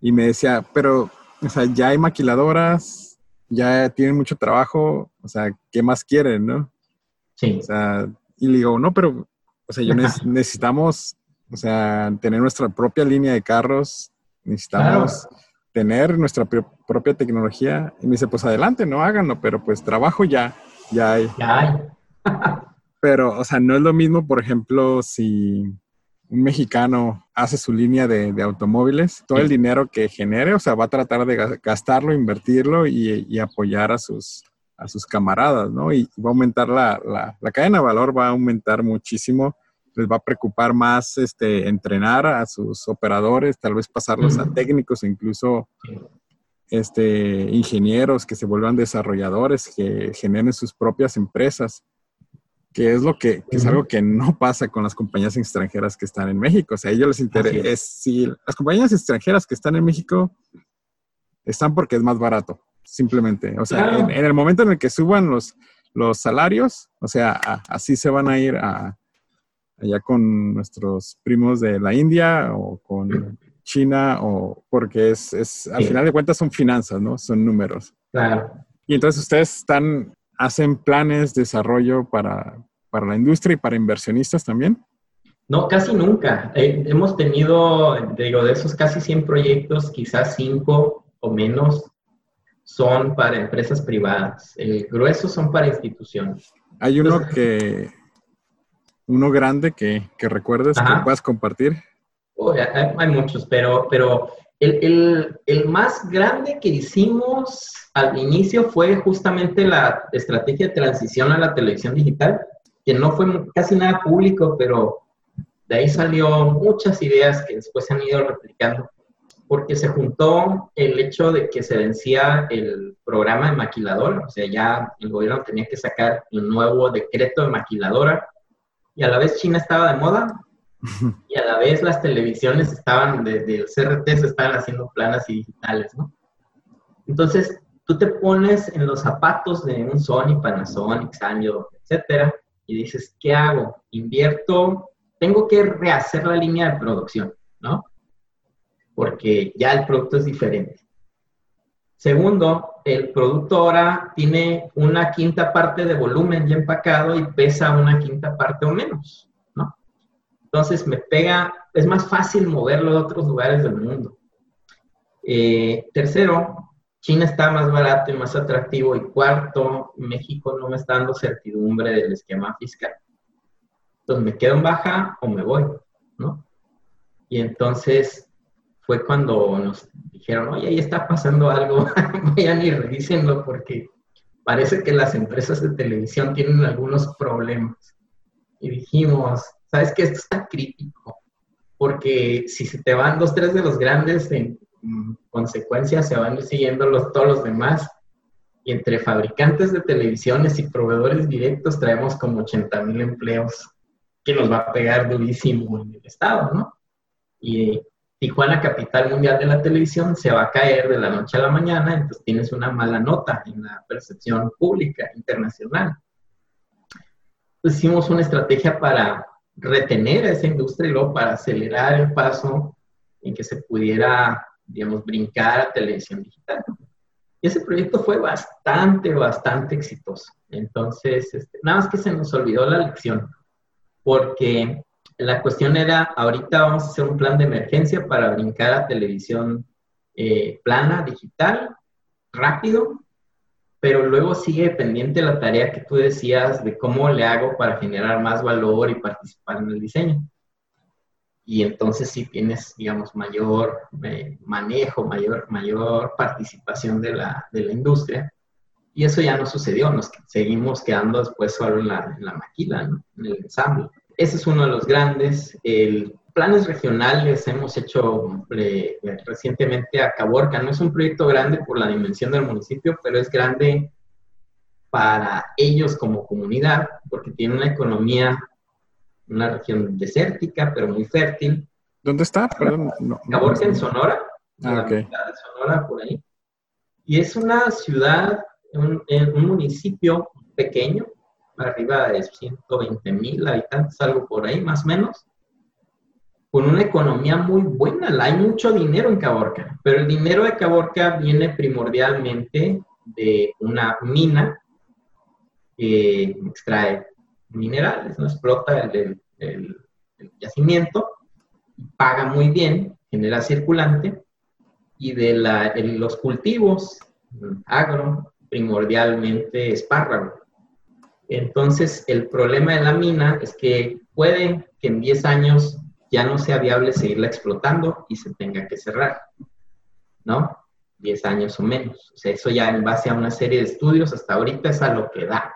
Y me decía, pero, o sea, ya hay maquiladoras, ya tienen mucho trabajo, o sea, ¿qué más quieren, no? Sí. O sea, y le digo, no, pero, o sea, yo necesitamos, o sea, tener nuestra propia línea de carros necesitamos tener nuestra propia tecnología. Y me dice, pues adelante, no háganlo, pero pues trabajo ya, ya hay. Ya hay. pero, o sea, no es lo mismo, por ejemplo, si un mexicano hace su línea de, automóviles, todo el dinero que genere, o sea, va a tratar de gastarlo, invertirlo y, apoyar a sus, a sus camaradas, ¿no? Y va a aumentar la, la, cadena de valor, va a aumentar muchísimo. Les va a preocupar más este, entrenar a sus operadores, tal vez pasarlos a técnicos e incluso este, ingenieros que se vuelvan desarrolladores, que generen sus propias empresas que es lo que, es algo que no pasa con las compañías extranjeras que están en México. O sea, a ellos les interesa, si las compañías extranjeras que están en México están porque es más barato, simplemente. O sea, en, el momento en el que suban los, los salarios, o sea, así se van a ir a, allá con nuestros primos de la India o con China, o porque es, es al final de cuentas son finanzas, ¿no? Son números. Claro. Y entonces ustedes están hacen planes de desarrollo para, para la industria y para inversionistas también? No, casi nunca. Eh, hemos tenido, digo, de esos casi 100 proyectos, quizás 5 o menos son para empresas privadas. El grueso son para instituciones. Hay uno que, uno grande que, que recuerdes, que puedas compartir. hay, muchos, pero, pero el, el, más grande que hicimos al inicio fue justamente la estrategia de transición a la televisión digital, que no fue casi nada público, pero de ahí salió muchas ideas que después se han ido replicando, porque se juntó el hecho de que se vencía el programa de maquiladora, o sea, ya el gobierno tenía que sacar un nuevo decreto de maquiladora, y a la vez China estaba de moda, y a la vez las televisiones estaban, desde el CRT se estaban haciendo planas y digitales, ¿no? Entonces, tú te pones en los zapatos de un Sony, Panasonic, Sanyo, etcétera, y dices, ¿qué hago? Invierto, tengo que rehacer la línea de producción, ¿no? Porque ya el producto es diferente. Segundo, el producto ahora tiene una quinta parte de volumen ya empacado y pesa una quinta parte o menos. Entonces me pega, es más fácil moverlo a otros lugares del mundo. Eh, tercero, China está más barato y más atractivo. Y cuarto, México no me está dando certidumbre del esquema fiscal. Entonces me quedo en baja o me voy, ¿no? Y entonces fue cuando nos dijeron, oye, ahí está pasando algo, vayan y revísenlo porque parece que las empresas de televisión tienen algunos problemas. Y dijimos, sabes que esto está crítico, porque si se te van dos, tres de los grandes, en consecuencia se van siguiendo los, todos los demás. Y entre fabricantes de televisiones y proveedores directos traemos como 80 mil empleos que nos va a pegar durísimo en el estado, ¿no? Y Tijuana, capital mundial de la televisión, se va a caer de la noche a la mañana, entonces tienes una mala nota en la percepción pública internacional. Entonces hicimos una estrategia para retener a esa industria y luego para acelerar el paso en que se pudiera, digamos, brincar a televisión digital. Y ese proyecto fue bastante, bastante exitoso. Entonces, este, nada más que se nos olvidó la lección, porque la cuestión era, ahorita vamos a hacer un plan de emergencia para brincar a televisión eh, plana, digital, rápido, pero luego sigue pendiente la tarea que tú decías de cómo le hago para generar más valor y participar en el diseño. Y entonces sí tienes, digamos, mayor eh, manejo, mayor, mayor participación de la, de la, industria. Y eso ya no sucedió, nos seguimos quedando después solo en la, maquila, en el ensamble. Ese es uno de los grandes. El planes regionales hemos hecho eh, recientemente a Caborca. No es un proyecto grande por la dimensión del municipio, pero es grande para ellos como comunidad, porque tiene una economía, una región desértica, pero muy fértil. ¿Dónde está? Perdón. Caborca en Sonora, ah, okay. de Sonora, por ahí. Y es una ciudad, un, un municipio pequeño, arriba de 120 mil habitantes, algo por ahí, más o menos con una economía muy buena. Hay mucho dinero en Caborca, pero el dinero de Caborca viene primordialmente de una mina que extrae minerales, no explota el, yacimiento, paga muy bien, genera circulante y de los cultivos agro, primordialmente espárrago. Entonces, el problema de la mina es que puede que en 10 años ya no sea viable seguirla explotando y se tenga que cerrar, ¿no? 10 años o menos. O sea, eso ya en base a una serie de estudios, hasta ahorita es a lo que da.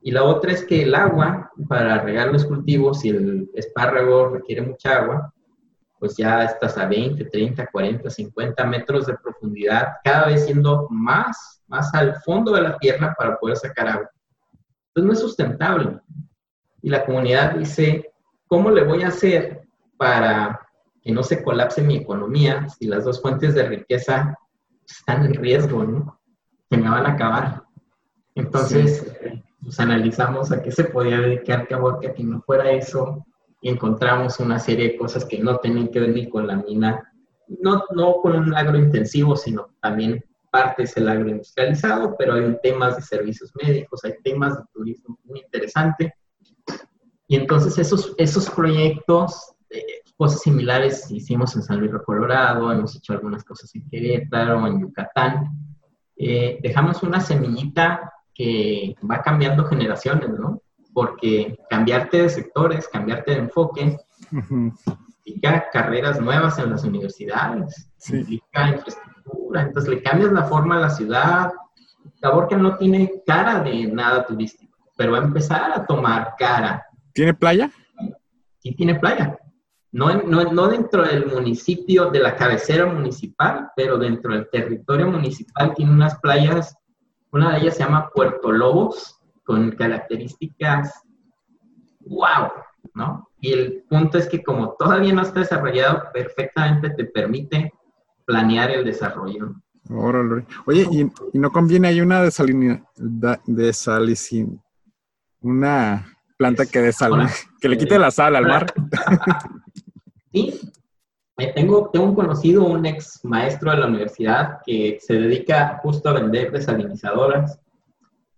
Y la otra es que el agua, para regar los cultivos, si el espárrago requiere mucha agua, pues ya estás a 20, 30, 40, 50 metros de profundidad, cada vez siendo más, más al fondo de la tierra para poder sacar agua. Entonces no es sustentable. Y la comunidad dice, ¿cómo le voy a hacer para que no se colapse mi economía si las dos fuentes de riqueza están en riesgo, ¿no? Se me van a acabar. Entonces, pues analizamos a qué se podía dedicar Caborca que no fuera eso y encontramos una serie de cosas que no tenían que ver ni con la mina, no, no con un agrointensivo, sino también parte es el agroindustrializado, pero hay temas de servicios médicos, hay temas de turismo muy interesante. Y entonces esos, esos proyectos, eh, cosas similares hicimos en San Luis de Colorado, hemos hecho algunas cosas en Querétaro, en Yucatán. Eh, dejamos una semillita que va cambiando generaciones, ¿no? Porque cambiarte de sectores, cambiarte de enfoque, implica carreras nuevas en las universidades, implica infraestructura, entonces le cambias la forma a la ciudad. que no tiene cara de nada turístico, pero va a empezar a tomar cara. ¿Tiene playa? Sí, tiene playa. No, no, no, dentro del municipio, de la cabecera municipal, pero dentro del territorio municipal tiene unas playas, una de ellas se llama Puerto Lobos, con características wow, ¿no? Y el punto es que como todavía no está desarrollado, perfectamente te permite planear el desarrollo. Oye, ¿y, no conviene ahí una desalina, desalicin, una planta que desal, que le quite la sal al mar? Sí, tengo, tengo un conocido, un ex maestro de la universidad que se dedica justo a vender desalinizadoras.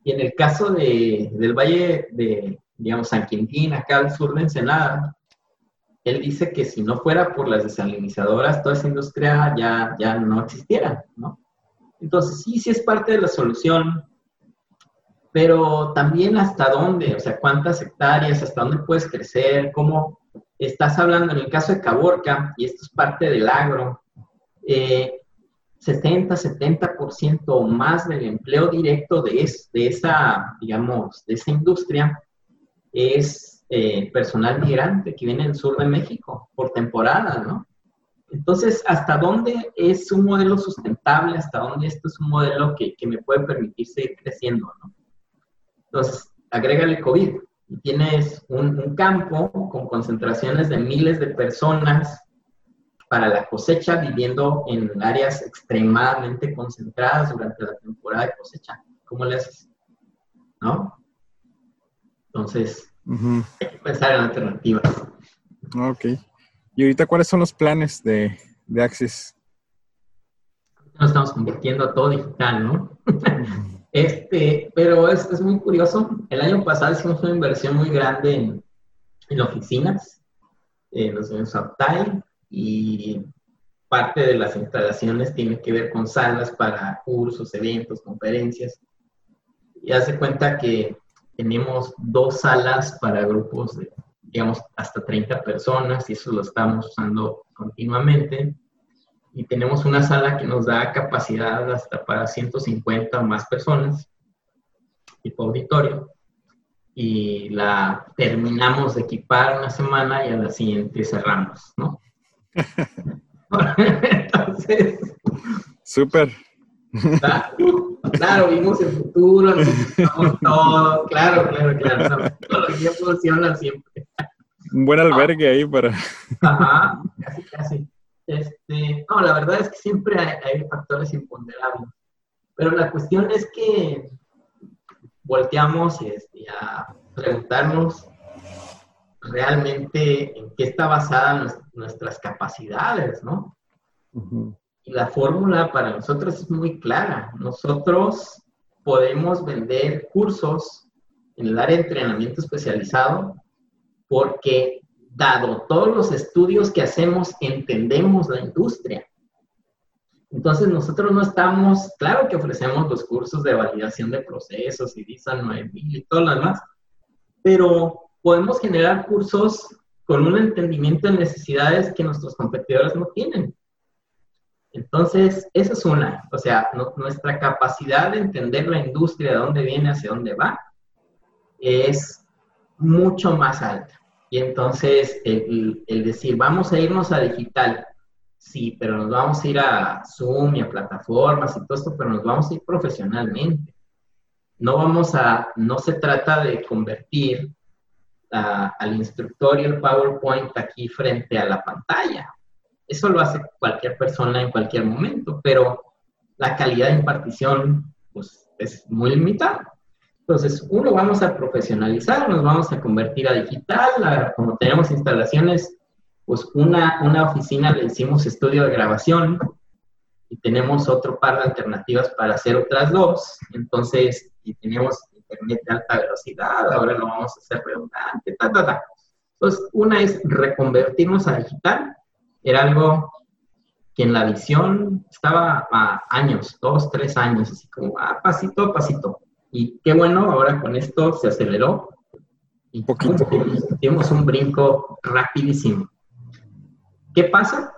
Y en el caso de, del Valle de, digamos, San Quintín, acá al sur de Ensenada, él dice que si no fuera por las desalinizadoras, toda esa industria ya, ya no existiera, ¿no? Entonces, sí, sí es parte de la solución, pero también hasta dónde, o sea, cuántas hectáreas, hasta dónde puedes crecer, cómo estás hablando en el caso de Caborca, y esto es parte del agro, eh, 70, 70% o más del empleo directo de, de, esa, digamos, de esa industria es eh, personal migrante que viene del sur de México por temporada, ¿no? Entonces, ¿hasta dónde es un modelo sustentable? ¿Hasta dónde esto es un modelo que, que me puede permitir seguir creciendo, ¿no? Entonces, agrégale COVID y tienes un, un campo con concentraciones de miles de personas para la cosecha viviendo en áreas extremadamente concentradas durante la temporada de cosecha. ¿Cómo le haces? ¿No? Entonces, hay que pensar en alternativas. Ok. ¿Y ahorita cuáles son los planes de, de Axis? Nos estamos convirtiendo a todo digital, ¿no? este, pero es, es, muy curioso. El año pasado hicimos una inversión muy grande en, en oficinas, en los en Uptime, y parte de las instalaciones tiene que ver con salas para cursos, eventos, conferencias. Y hace cuenta que tenemos dos salas para grupos de, digamos, hasta 30 personas y eso lo estamos usando continuamente. Y tenemos una sala que nos da capacidad hasta para 150 o más personas, tipo auditorio. Y la terminamos de equipar una semana y a la siguiente cerramos, ¿no? Entonces. Súper. Claro, vimos el futuro, todo, claro, claro, claro. Tecnología funciona siempre. Un buen albergue ahí para. Ajá, casi, casi. Este, no, la verdad es que siempre hay, factores imponderables. Pero la cuestión es que volteamos este, a preguntarnos realmente en qué está basada nuestras capacidades, ¿no? La fórmula para nosotros es muy clara. Nosotros podemos vender cursos en el área de entrenamiento especializado porque, dado todos los estudios que hacemos, entendemos la industria. Entonces nosotros no estamos, claro que ofrecemos los cursos de validación de procesos y DISA 9000 y todo lo demás, pero podemos generar cursos con un entendimiento de necesidades que nuestros competidores no tienen. Entonces, esa es una, o sea, nuestra capacidad de entender la industria, de dónde viene, hacia dónde va, es mucho más alta. Y entonces, el, decir, vamos a irnos a digital, sí, pero nos vamos a ir a Zoom y a plataformas y todo esto, pero nos vamos a ir profesionalmente. No vamos a, no se trata de convertir al instructor y el PowerPoint aquí frente a la pantalla. Eso lo hace cualquier persona en cualquier momento, pero la calidad de impartición pues, es muy limitada. Entonces, uno, vamos a profesionalizar, nos vamos a convertir a digital, como tenemos instalaciones pues una, una oficina le hicimos estudio de grabación y tenemos otro par de alternativas para hacer otras dos. Entonces, y tenemos internet de alta velocidad, ahora lo vamos a hacer redundante, ta, ta, ta. Entonces, una es reconvertirnos a digital. Era algo que en la visión estaba a años, dos, tres años, así como a pasito a pasito. Y qué bueno, ahora con esto se aceleró. Y poquito. Dimos un brinco rapidísimo. ¿Qué pasa?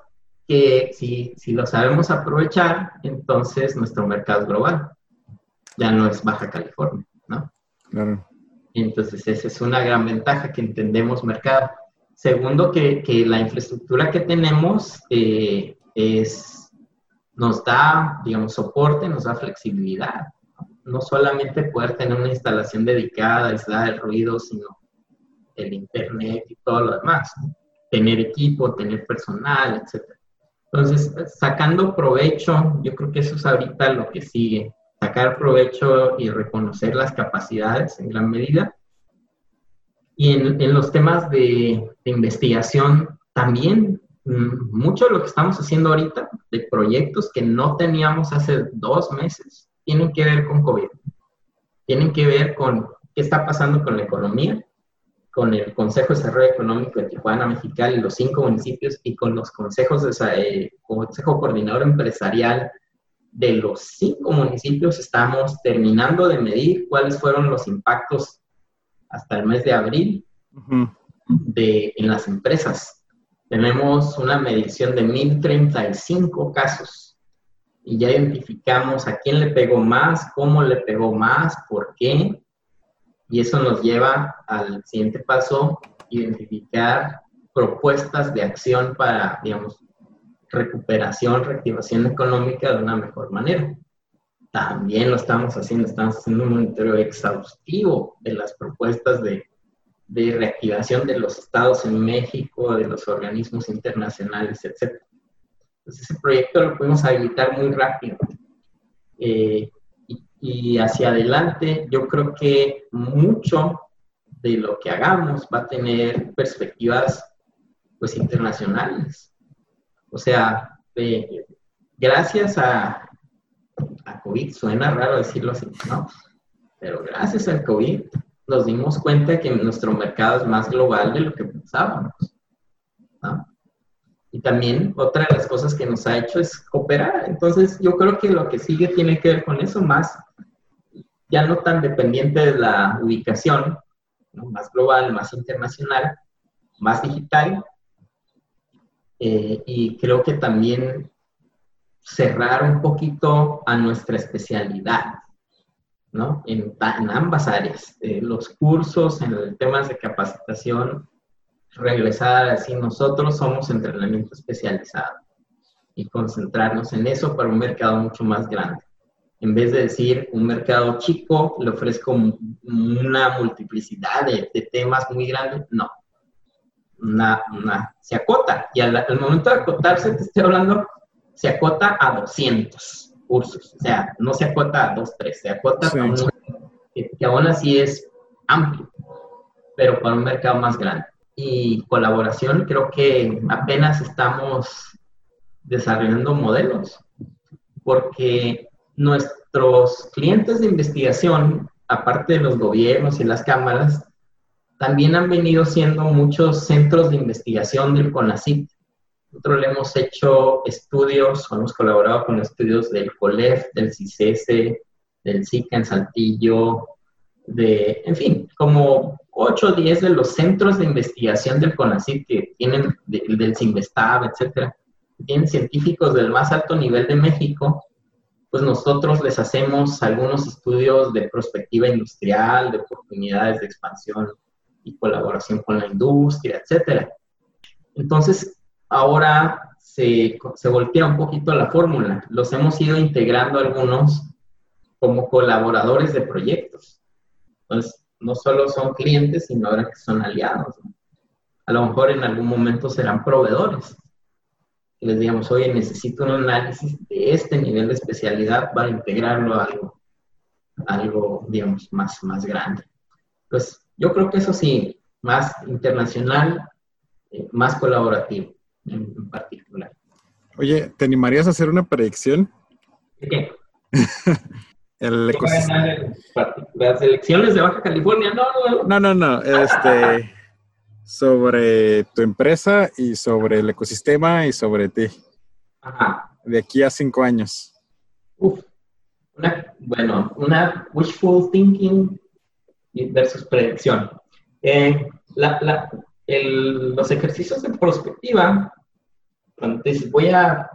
Que si, si lo sabemos aprovechar, entonces nuestro mercado es global. Ya no es Baja California, ¿no? Claro. Entonces, esa es una gran ventaja que entendemos mercado. Segundo, que, que la infraestructura que tenemos eh, es, nos da, digamos, soporte, nos da flexibilidad. No solamente poder tener una instalación dedicada, aislada del ruido, sino el internet y todo lo demás. ¿no? tener equipo, tener personal, etc. Entonces, sacando provecho, yo creo que eso es ahorita lo que sigue, sacar provecho y reconocer las capacidades en gran medida. Y en, los temas de, investigación también, mm, mucho de lo que estamos haciendo ahorita, de proyectos que no teníamos hace dos meses, tienen que ver con COVID. Tienen que ver con qué está pasando con la economía, con el Consejo de Desarrollo Económico de Tijuana, Mexicali, los cinco municipios y con los consejos de eh, Consejo Coordinador Empresarial de los cinco municipios. Estamos terminando de medir cuáles fueron los impactos hasta el mes de abril de, en las empresas. Tenemos una medición de 1.035 casos y ya identificamos a quién le pegó más, cómo le pegó más, por qué, y eso nos lleva al siguiente paso, identificar propuestas de acción para, digamos, recuperación, reactivación económica de una mejor manera. También lo estamos haciendo, estamos haciendo un monitoreo exhaustivo de las propuestas de, de reactivación de los estados en México, de los organismos internacionales, etc. Entonces, ese proyecto lo pudimos habilitar muy rápido. Eh, y hacia adelante yo creo que mucho de lo que hagamos va a tener perspectivas pues internacionales. O sea, gracias a, a COVID, suena raro decirlo así, ¿no? Pero gracias al COVID nos dimos cuenta que nuestro mercado es más global de lo que pensábamos. Y también otra de las cosas que nos ha hecho es cooperar. Entonces yo creo que lo que sigue tiene que ver con eso más ya no tan dependiente de la ubicación, más global, más internacional, más digital. Eh, y creo que también cerrar un poquito a nuestra especialidad, ¿no? En, ambas áreas, eh, los cursos, en temas de capacitación, regresar a decir nosotros somos entrenamiento especializado y concentrarnos en eso para un mercado mucho más grande en vez de decir un mercado chico, le ofrezco una multiplicidad de, temas muy grandes, no. Se acota. Y al, momento de acotarse, te estoy hablando, se acota a 200 cursos. O sea, no se acota a 2, 3, se acota a uno que, que aún así es amplio, pero para un mercado más grande. Y colaboración, creo que apenas estamos desarrollando modelos, porque nuestros clientes de investigación, aparte de los gobiernos y las cámaras, también han venido siendo muchos centros de investigación del CONACYT. Nosotros le hemos hecho estudios, hemos colaborado con estudios del COLEF, del CICES, del SICA en Saltillo, de, en fin, como 8 o 10 de los centros de investigación del CONACYT que tienen, del CINVESTAB, etcétera, tienen científicos del más alto nivel de México, pues nosotros les hacemos algunos estudios de perspectiva industrial, de oportunidades de expansión y colaboración con la industria, etcétera. Entonces, ahora se, se voltea un poquito la fórmula. Los hemos ido integrando algunos como colaboradores de proyectos. Entonces, no solo son clientes, sino ahora que son aliados. A lo mejor en algún momento serán proveedores. les digamos, oye, necesito un análisis de este nivel de especialidad para integrarlo a algo, algo digamos, más, más grande. Pues yo creo que eso sí, más internacional, eh, más colaborativo en, particular. Oye, ¿te animarías a hacer una predicción? ¿De qué? el las elecciones de Baja California, no, no, no, no, no, este, sobre tu empresa y sobre el ecosistema y sobre ti. Ajá. De aquí a cinco años. Uf, una, bueno, una wishful thinking versus predicción. Eh, la, la, el, los ejercicios de prospectiva, dices voy a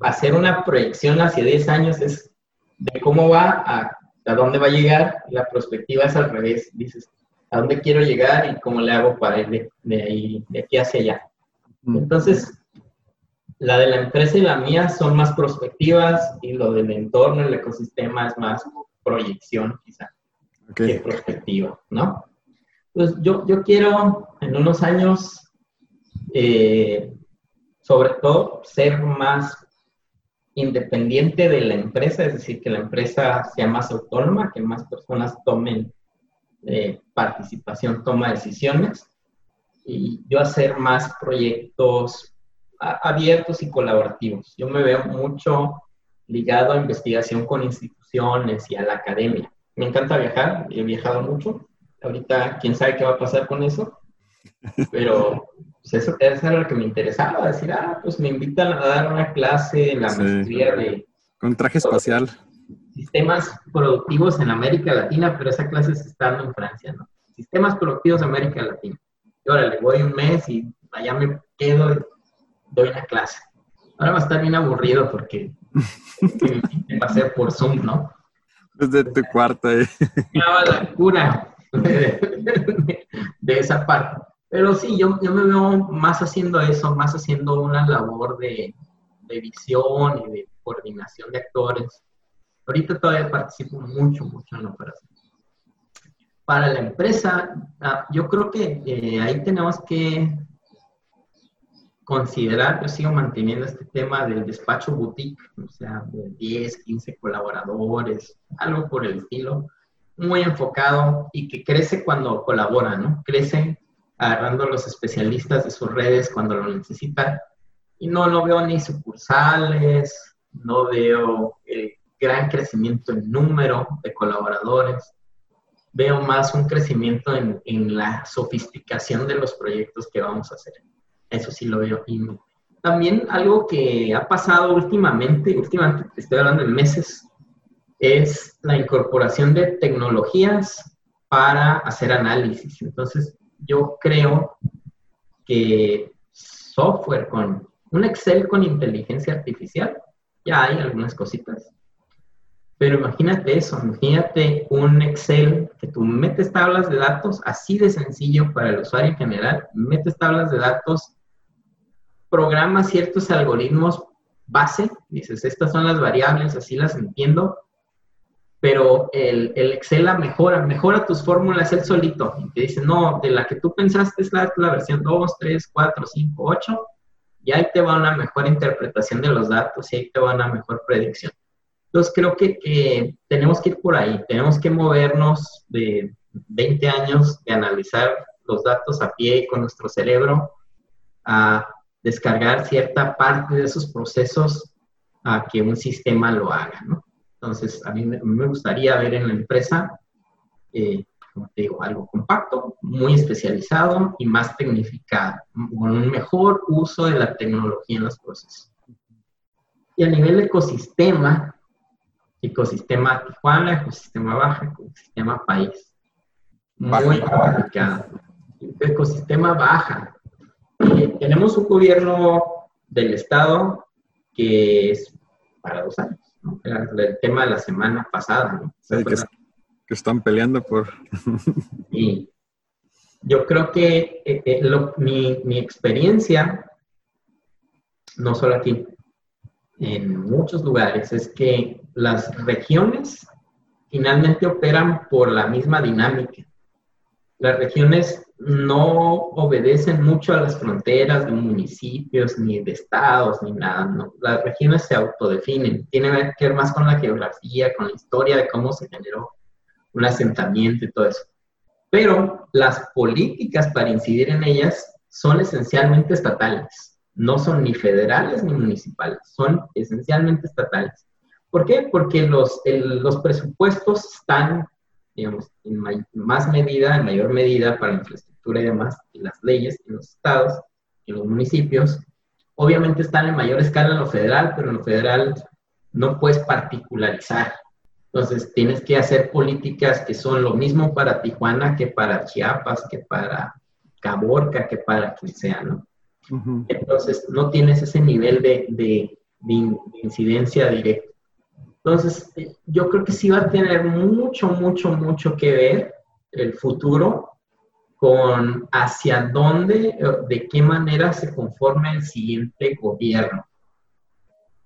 hacer una proyección hacia 10 años, es de cómo va a, a dónde va a llegar, la perspectiva es al revés, dices, a dónde quiero llegar y cómo le hago para ir de, ahí, de aquí hacia allá. Entonces, la de la empresa y la mía son más prospectivas y lo del entorno, el ecosistema es más proyección quizá que prospectiva, ¿no? Pues yo, yo quiero en unos años, eh, sobre todo, ser más independiente de la empresa, es decir, que la empresa sea más autónoma, que más personas tomen eh, participación, toma decisiones, y yo hacer más proyectos abiertos y colaborativos. Yo me veo mucho ligado a investigación con instituciones y a la academia. Me encanta viajar, he viajado mucho. Ahorita, quién sabe qué va a pasar con eso, pero pues eso, eso, era lo que me interesaba, decir, ah, pues me invitan a dar una clase en la maestría de... Con traje espacial. Sistemas productivos en América Latina, pero esa clase se está dando en Francia, ¿no? Sistemas productivos en América Latina. Y ahora le voy un mes y allá me quedo y doy una clase. Ahora va a estar bien aburrido porque va a ser por Zoom, ¿no? Desde tu cuarto. Eh. la cura de esa parte. Pero sí, yo, yo me veo más haciendo eso, más haciendo una labor de, de visión y de coordinación de actores. Ahorita todavía participo mucho, mucho en la operación. Para la empresa, ah, yo creo que eh, ahí tenemos que considerar, yo sigo manteniendo este tema del despacho boutique, o sea, de 10, 15 colaboradores, algo por el estilo, muy enfocado y que crece cuando colabora, ¿no? Crece agarrando a los especialistas de sus redes cuando lo necesitan. Y no, no veo ni sucursales, no veo el gran crecimiento en número de colaboradores. Veo más un crecimiento en, en la sofisticación de los proyectos que vamos a hacer. Eso sí lo veo. Y también algo que ha pasado últimamente, últimamente estoy hablando de meses, es la incorporación de tecnologías para hacer análisis. Entonces, yo creo que software con un Excel con inteligencia artificial, ya hay algunas cositas. Pero imagínate eso, imagínate un Excel que tú metes tablas de datos así de sencillo para el usuario en general, metes tablas de datos, programas ciertos algoritmos base, dices, estas son las variables, así las entiendo, pero el, el, Excel la mejora, mejora tus fórmulas él solito. Y te dice, no, de la que tú pensaste es la, la versión 2, 3, 4, 5, 8, y ahí te va una mejor interpretación de los datos y ahí te va una mejor predicción. Entonces creo que, que tenemos que ir por ahí, tenemos que movernos de 20 años de analizar los datos a pie y con nuestro cerebro a descargar cierta parte de esos procesos a que un sistema lo haga, ¿no? Entonces, a mí me gustaría ver en la empresa eh, como te digo, algo compacto, muy especializado y más tecnificado, con un mejor uso de la tecnología en los procesos. Y a nivel ecosistema, ecosistema Tijuana, ecosistema Baja, ecosistema País. Muy complicado. Ecosistema Baja. Eh, tenemos un gobierno del Estado que es para dos años. El tema de la semana pasada. ¿no? que, están peleando por... y yo creo que eh, eh, mi, mi experiencia, no solo aquí, en muchos lugares, es que las regiones finalmente operan por la misma dinámica. Las regiones no obedecen mucho a las fronteras de municipios, ni de estados, ni nada. Las regiones se autodefinen, tienen que ver más con la geografía, con la historia de cómo se generó un asentamiento y todo eso. Pero las políticas para incidir en ellas son esencialmente estatales, no son ni federales ni municipales, son esencialmente estatales. ¿Por qué? Porque los, los presupuestos están digamos, en más medida, en mayor medida para infraestructura y demás, y las leyes en los estados, en los municipios, obviamente están en mayor escala en lo federal, pero en lo federal no puedes particularizar. Entonces tienes que hacer políticas que son lo mismo para Tijuana que para Chiapas, que para Caborca, que para quien sea, ¿no? Entonces no tienes ese nivel de, de, de incidencia directa. Entonces, yo creo que sí va a tener mucho, mucho, mucho que ver el futuro con hacia dónde, de qué manera se conforme el siguiente gobierno.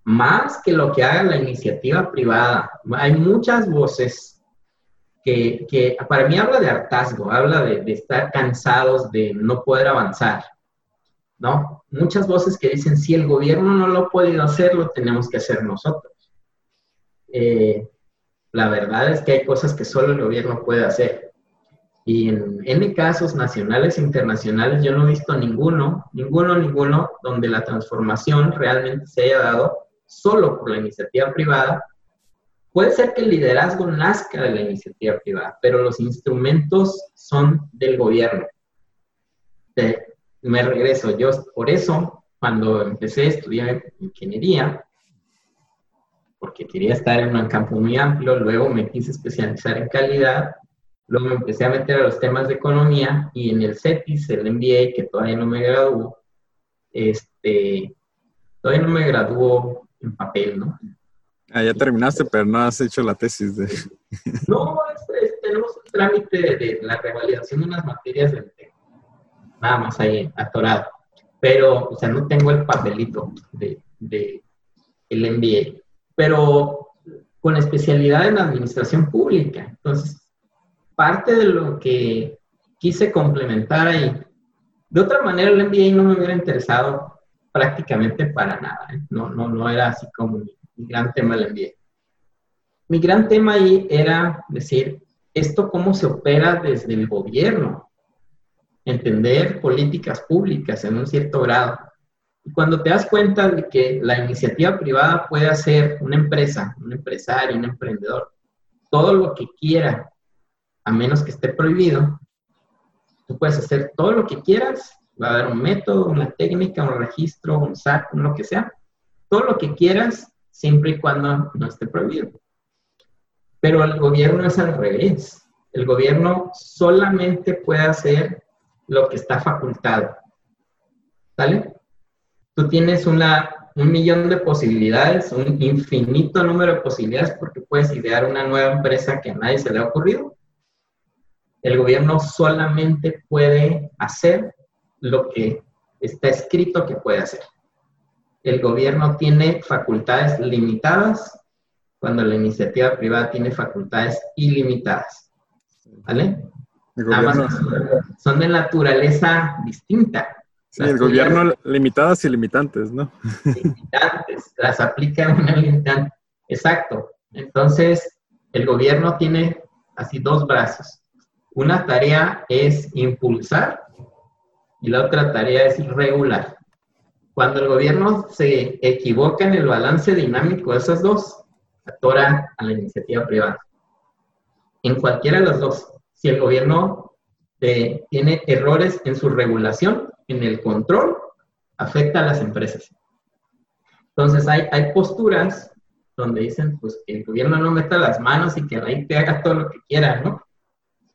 Más que lo que haga la iniciativa privada. Hay muchas voces que, que para mí habla de hartazgo, habla de, de estar cansados, de no poder avanzar. ¿no? Muchas voces que dicen, si el gobierno no lo ha podido hacer, lo tenemos que hacer nosotros. Eh, la verdad es que hay cosas que solo el gobierno puede hacer. Y en N casos nacionales e internacionales yo no he visto ninguno, ninguno, ninguno, donde la transformación realmente se haya dado solo por la iniciativa privada. Puede ser que el liderazgo nazca de la iniciativa privada, pero los instrumentos son del gobierno. me regreso, yo por eso, cuando empecé a estudiar ingeniería, porque quería estar en un campo muy amplio, luego me quise especializar en calidad, luego me empecé a meter a los temas de economía y en el CETIS, el MBA, que todavía no me graduó, este, todavía no me graduó en papel, ¿no? Ah, ya terminaste, pero no has hecho la tesis de... No, tenemos un trámite de, la revalidación de unas materias del TEC, nada más ahí, atorado. Pero, o sea, no tengo el papelito de, de el MBA pero con especialidad en administración pública. Entonces, parte de lo que quise complementar ahí, de otra manera el MBA no me hubiera interesado prácticamente para nada, ¿eh? no, no, no era así como mi, mi gran tema del MBA. Mi gran tema ahí era decir, esto cómo se opera desde el gobierno, entender políticas públicas en un cierto grado y cuando te das cuenta de que la iniciativa privada puede hacer una empresa, un empresario, un emprendedor, todo lo que quiera, a menos que esté prohibido, tú puedes hacer todo lo que quieras, va a haber un método, una técnica, un registro, un SAC, lo que sea, todo lo que quieras, siempre y cuando no esté prohibido. Pero el gobierno es al revés. El gobierno solamente puede hacer lo que está facultado. ¿Sale? Tú tienes una, un millón de posibilidades, un infinito número de posibilidades porque puedes idear una nueva empresa que a nadie se le ha ocurrido. El gobierno solamente puede hacer lo que está escrito que puede hacer. El gobierno tiene facultades limitadas cuando la iniciativa privada tiene facultades ilimitadas. ¿Vale? son de naturaleza distinta. El gobierno limitadas y limitantes, ¿no? Limitantes, las aplica una limitante. Exacto. Entonces, el gobierno tiene así dos brazos. Una tarea es impulsar y la otra tarea es regular. Cuando el gobierno se equivoca en el balance dinámico de esas dos, atora a la iniciativa privada. En cualquiera de los dos. si el gobierno eh, tiene errores en su regulación, en el control, afecta a las empresas. Entonces hay, hay posturas donde dicen pues que el gobierno no meta las manos y que la IT haga todo lo que quiera, ¿no?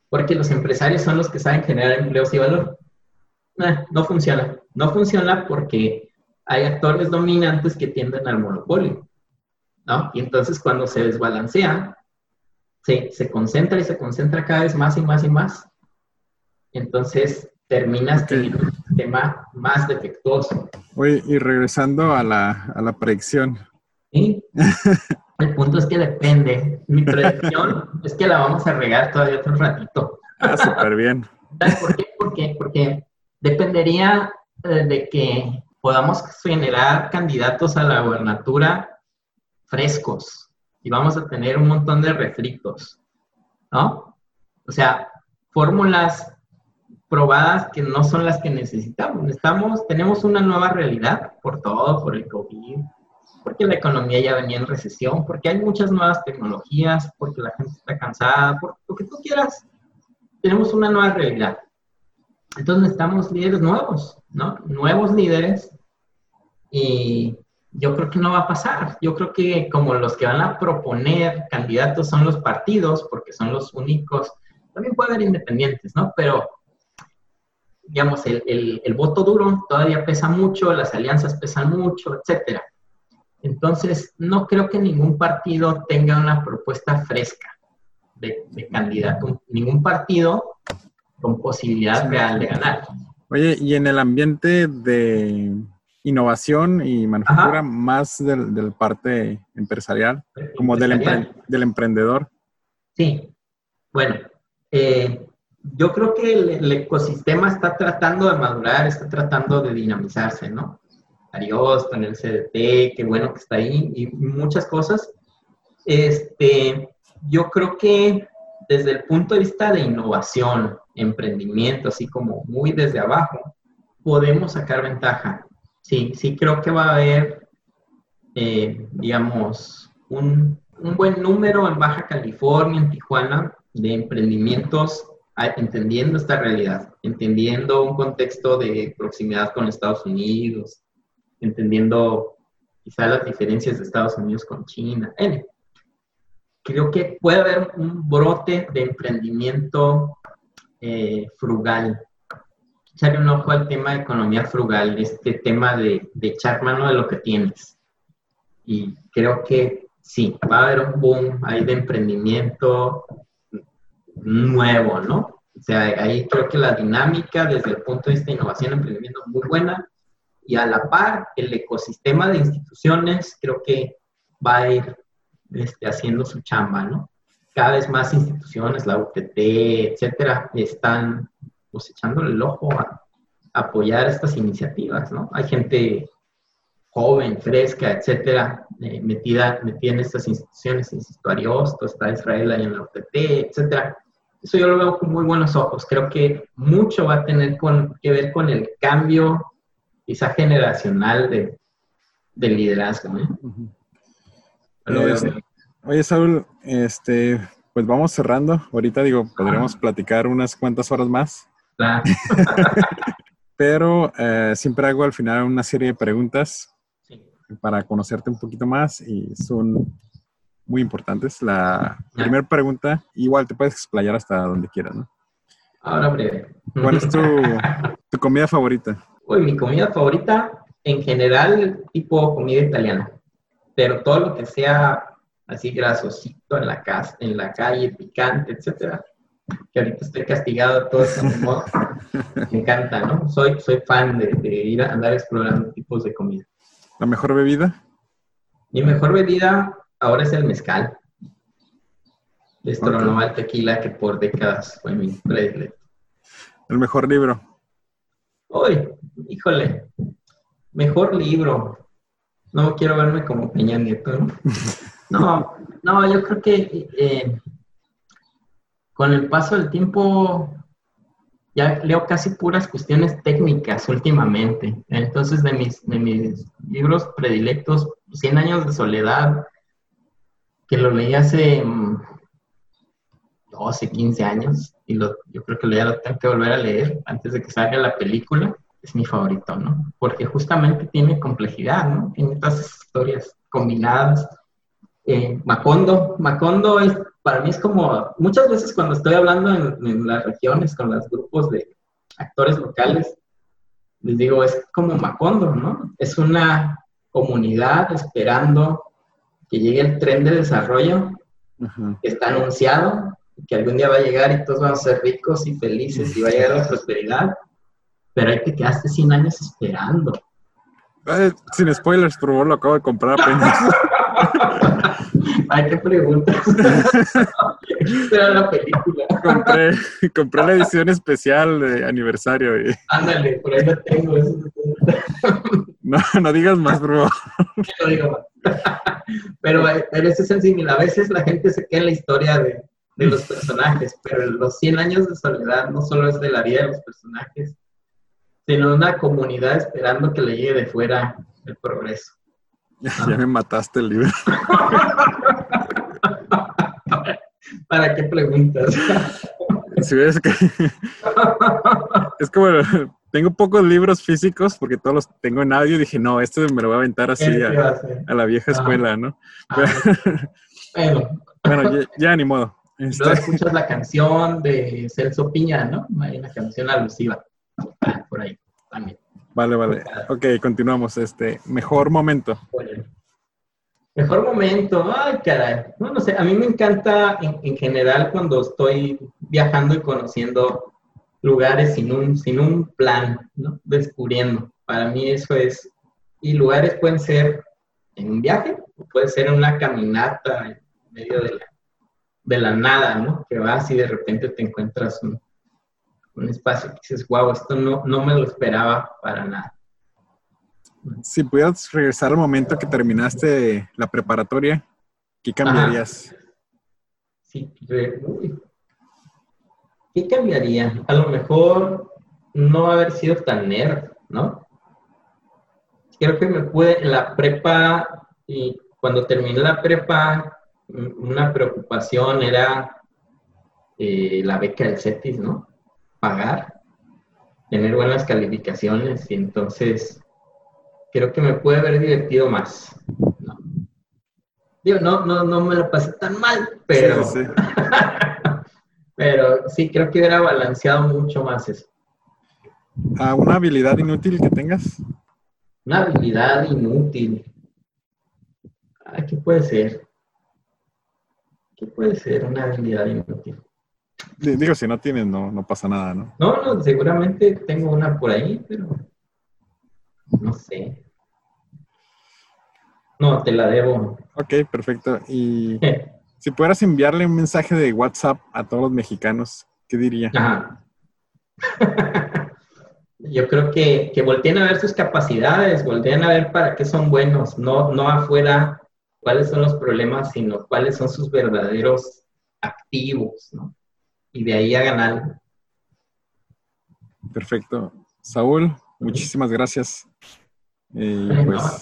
Porque los empresarios son los que saben generar empleos y valor. Eh, no funciona. No funciona porque hay actores dominantes que tienden al monopolio, ¿no? Y entonces cuando se desbalancea, se, se concentra y se concentra cada vez más y más y más. Entonces terminas teniendo sistema más defectuoso. Oye, y regresando a la, a la predicción. ¿Sí? El punto es que depende. Mi predicción es que la vamos a regar todavía otro ratito. Ah, súper bien. ¿Por qué? ¿Por qué? Porque dependería eh, de que podamos generar candidatos a la gobernatura frescos y vamos a tener un montón de refritos, ¿no? O sea, fórmulas probadas que no son las que necesitamos. Estamos, tenemos una nueva realidad por todo, por el COVID, porque la economía ya venía en recesión, porque hay muchas nuevas tecnologías, porque la gente está cansada, por lo que tú quieras. Tenemos una nueva realidad. Entonces necesitamos líderes nuevos, ¿no? Nuevos líderes. Y yo creo que no va a pasar. Yo creo que como los que van a proponer candidatos son los partidos, porque son los únicos, también puede haber independientes, ¿no? Pero, digamos, el, el, el voto duro todavía pesa mucho, las alianzas pesan mucho, etcétera. Entonces, no creo que ningún partido tenga una propuesta fresca de, de candidato. Ningún partido con posibilidad real de ganar. Oye, y en el ambiente de innovación y manufactura, más del, del, parte empresarial, como del, empre del, emprendedor. Sí, bueno, eh, yo creo que el, ecosistema está tratando de madurar, está tratando de dinamizarse, ¿no? Ariosto, en el CDT, qué bueno que está ahí, y muchas cosas. Este, yo creo que desde el punto de vista de innovación, emprendimiento, así como muy desde abajo, podemos sacar ventaja. Sí, sí creo que va a haber, eh, digamos, un, un, buen número en Baja California, en Tijuana, de emprendimientos entendiendo esta realidad, entendiendo un contexto de proximidad con Estados Unidos, entendiendo quizá las diferencias de Estados Unidos con China. N. Creo que puede haber un brote de emprendimiento eh, frugal. Echarle un ojo al tema de economía frugal, este tema de, de echar mano de lo que tienes. Y creo que sí, va a haber un boom ahí de emprendimiento nuevo, ¿no? O sea, ahí creo que la dinámica desde el punto de vista de innovación emprendimiento es muy buena y a la par el ecosistema de instituciones creo que va a ir este, haciendo su chamba, ¿no? cada vez más instituciones, la UTT, etcétera, están pues echándole el ojo a, apoyar estas iniciativas, ¿no? Hay gente joven, fresca, etcétera, eh, metida, metida en estas instituciones, insisto, Ariosto, está Israel ahí en la UTT, etcétera. Eso yo lo veo con muy buenos ojos. Creo que mucho va a tener con, que ver con el cambio, quizá generacional de, de liderazgo. ¿eh? Uh -huh. Oye, Saúl, este, pues vamos cerrando. Ahorita digo, podríamos platicar unas cuantas horas más. Claro. Pero eh, siempre hago al final una serie de preguntas sí. para conocerte un poquito más y son muy importantes. La primera pregunta, igual te puedes explayar hasta donde quieras, ¿no? Ahora breve. ¿Cuál es tu, tu comida favorita? Uy, mi comida favorita, en general, tipo comida italiana. Pero todo lo que sea así grasosito en la, casa, en la calle, picante, etcétera. Que ahorita estoy castigado todo eso. Me encanta, ¿no? Soy, soy fan de, de, ir a andar explorando tipos de comida. ¿La mejor bebida? Mi mejor bebida ahora es el mezcal. Esto okay. tequila que por décadas fue mi predilecto. ¿El mejor libro? Uy, híjole. Mejor libro. No quiero verme como Peña Nieto, ¿no? No, no, yo creo que eh, con el paso del tiempo ya leo casi puras cuestiones técnicas últimamente. Entonces, de mis, de mis libros predilectos, 100 años de soledad, que lo leí hace 12, 15 años y lo, yo creo que ya lo tengo que volver a leer antes de que salga la película. Es mi favorito, ¿no? Porque justamente tiene complejidad, ¿no? Tiene todas esas historias combinadas. Eh, Macondo, Macondo es, para mí es como, muchas veces cuando estoy hablando en, en las regiones con los grupos de actores locales, les digo, es como Macondo, ¿no? Es una comunidad esperando que llegue el tren de desarrollo que está anunciado, que algún día va a llegar y todos vamos a ser ricos y felices y va a llegar la prosperidad, pero hay que quedaste 100 años esperando. Sin spoilers, pero lo acabo de comprar apenas. Ay, qué preguntas. Era la película. Compré, compré la edición especial de aniversario. Ándale, por ahí lo tengo. No, no digas más, bro. No digo más. Pero, pero eso es sencillo. A veces la gente se queda en la historia de, de los personajes, pero los 100 años de soledad no solo es de la vida de los personajes, sino una comunidad esperando que le llegue de fuera el progreso. Ya me mataste el libro. ¿Para qué preguntas? Sí, es que es como tengo pocos libros físicos porque todos los tengo en audio y dije, no, este me lo voy a aventar así a, la vieja escuela, ¿no? Ah, bueno, bueno ya, ni modo. Este... Luego escuchas la canción de Celso Piña, ¿no? Hay una canción alusiva. Por ahí también. Vale, vale. Ok, continuamos. Este, mejor momento. Mejor momento, ay, caray. No, no sé, a mí me encanta en, general cuando estoy viajando y conociendo lugares sin un, sin un plan, ¿no? Descubriendo. Para mí eso es. Y lugares pueden ser en un viaje, o puede ser en una caminata en medio de la, de la nada, ¿no? Que vas y de repente te encuentras un, un espacio que dices, wow, esto no, no me lo esperaba para nada. Si pudieras regresar al momento que terminaste la preparatoria, ¿qué cambiarías? Sí, ¿qué cambiaría? A lo mejor no haber sido tan nerd, ¿no? Creo que me pude en la prepa y cuando terminé la prepa, una preocupación era eh, la beca del CETIS, ¿no? Pagar, tener buenas calificaciones y entonces creo que me puede haber divertido más. No. Digo, no, no, no me lo pasé tan mal, pero sí, pero sí, creo que hubiera balanceado mucho más eso. ¿A una habilidad inútil que tengas? Una habilidad inútil. ¿Qué puede ser? ¿Qué puede ser una habilidad inútil? Digo, si no tienes, no, no pasa nada, ¿no? No, no, seguramente tengo una por ahí, pero no sé. No, te la debo. Ok, perfecto. Y si pudieras enviarle un mensaje de WhatsApp a todos los mexicanos, ¿qué diría? Yo creo que, que volteen a ver sus capacidades, volteen a ver para qué son buenos, no, no afuera cuáles son los problemas, sino cuáles son sus verdaderos activos, ¿no? Y de ahí hagan algo. Perfecto. Saúl, muchísimas gracias. pues,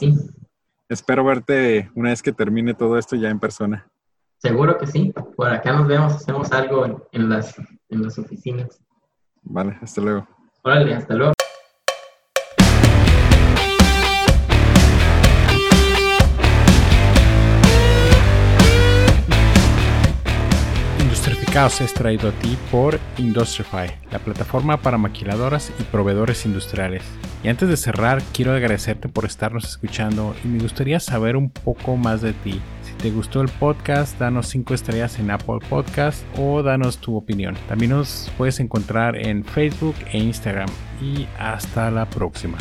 espero verte una vez que termine todo esto ya en persona. Seguro que sí. Por acá nos vemos, hacemos algo en, las, en las oficinas. Vale, hasta luego. Órale, hasta luego. Caos es traído a ti por Industrify, la plataforma para maquiladoras y proveedores industriales. Y antes de cerrar, quiero agradecerte por estarnos escuchando y me gustaría saber un poco más de ti. Si te gustó el podcast, danos 5 estrellas en Apple Podcast o danos tu opinión. También nos puedes encontrar en Facebook e Instagram. Y hasta la próxima.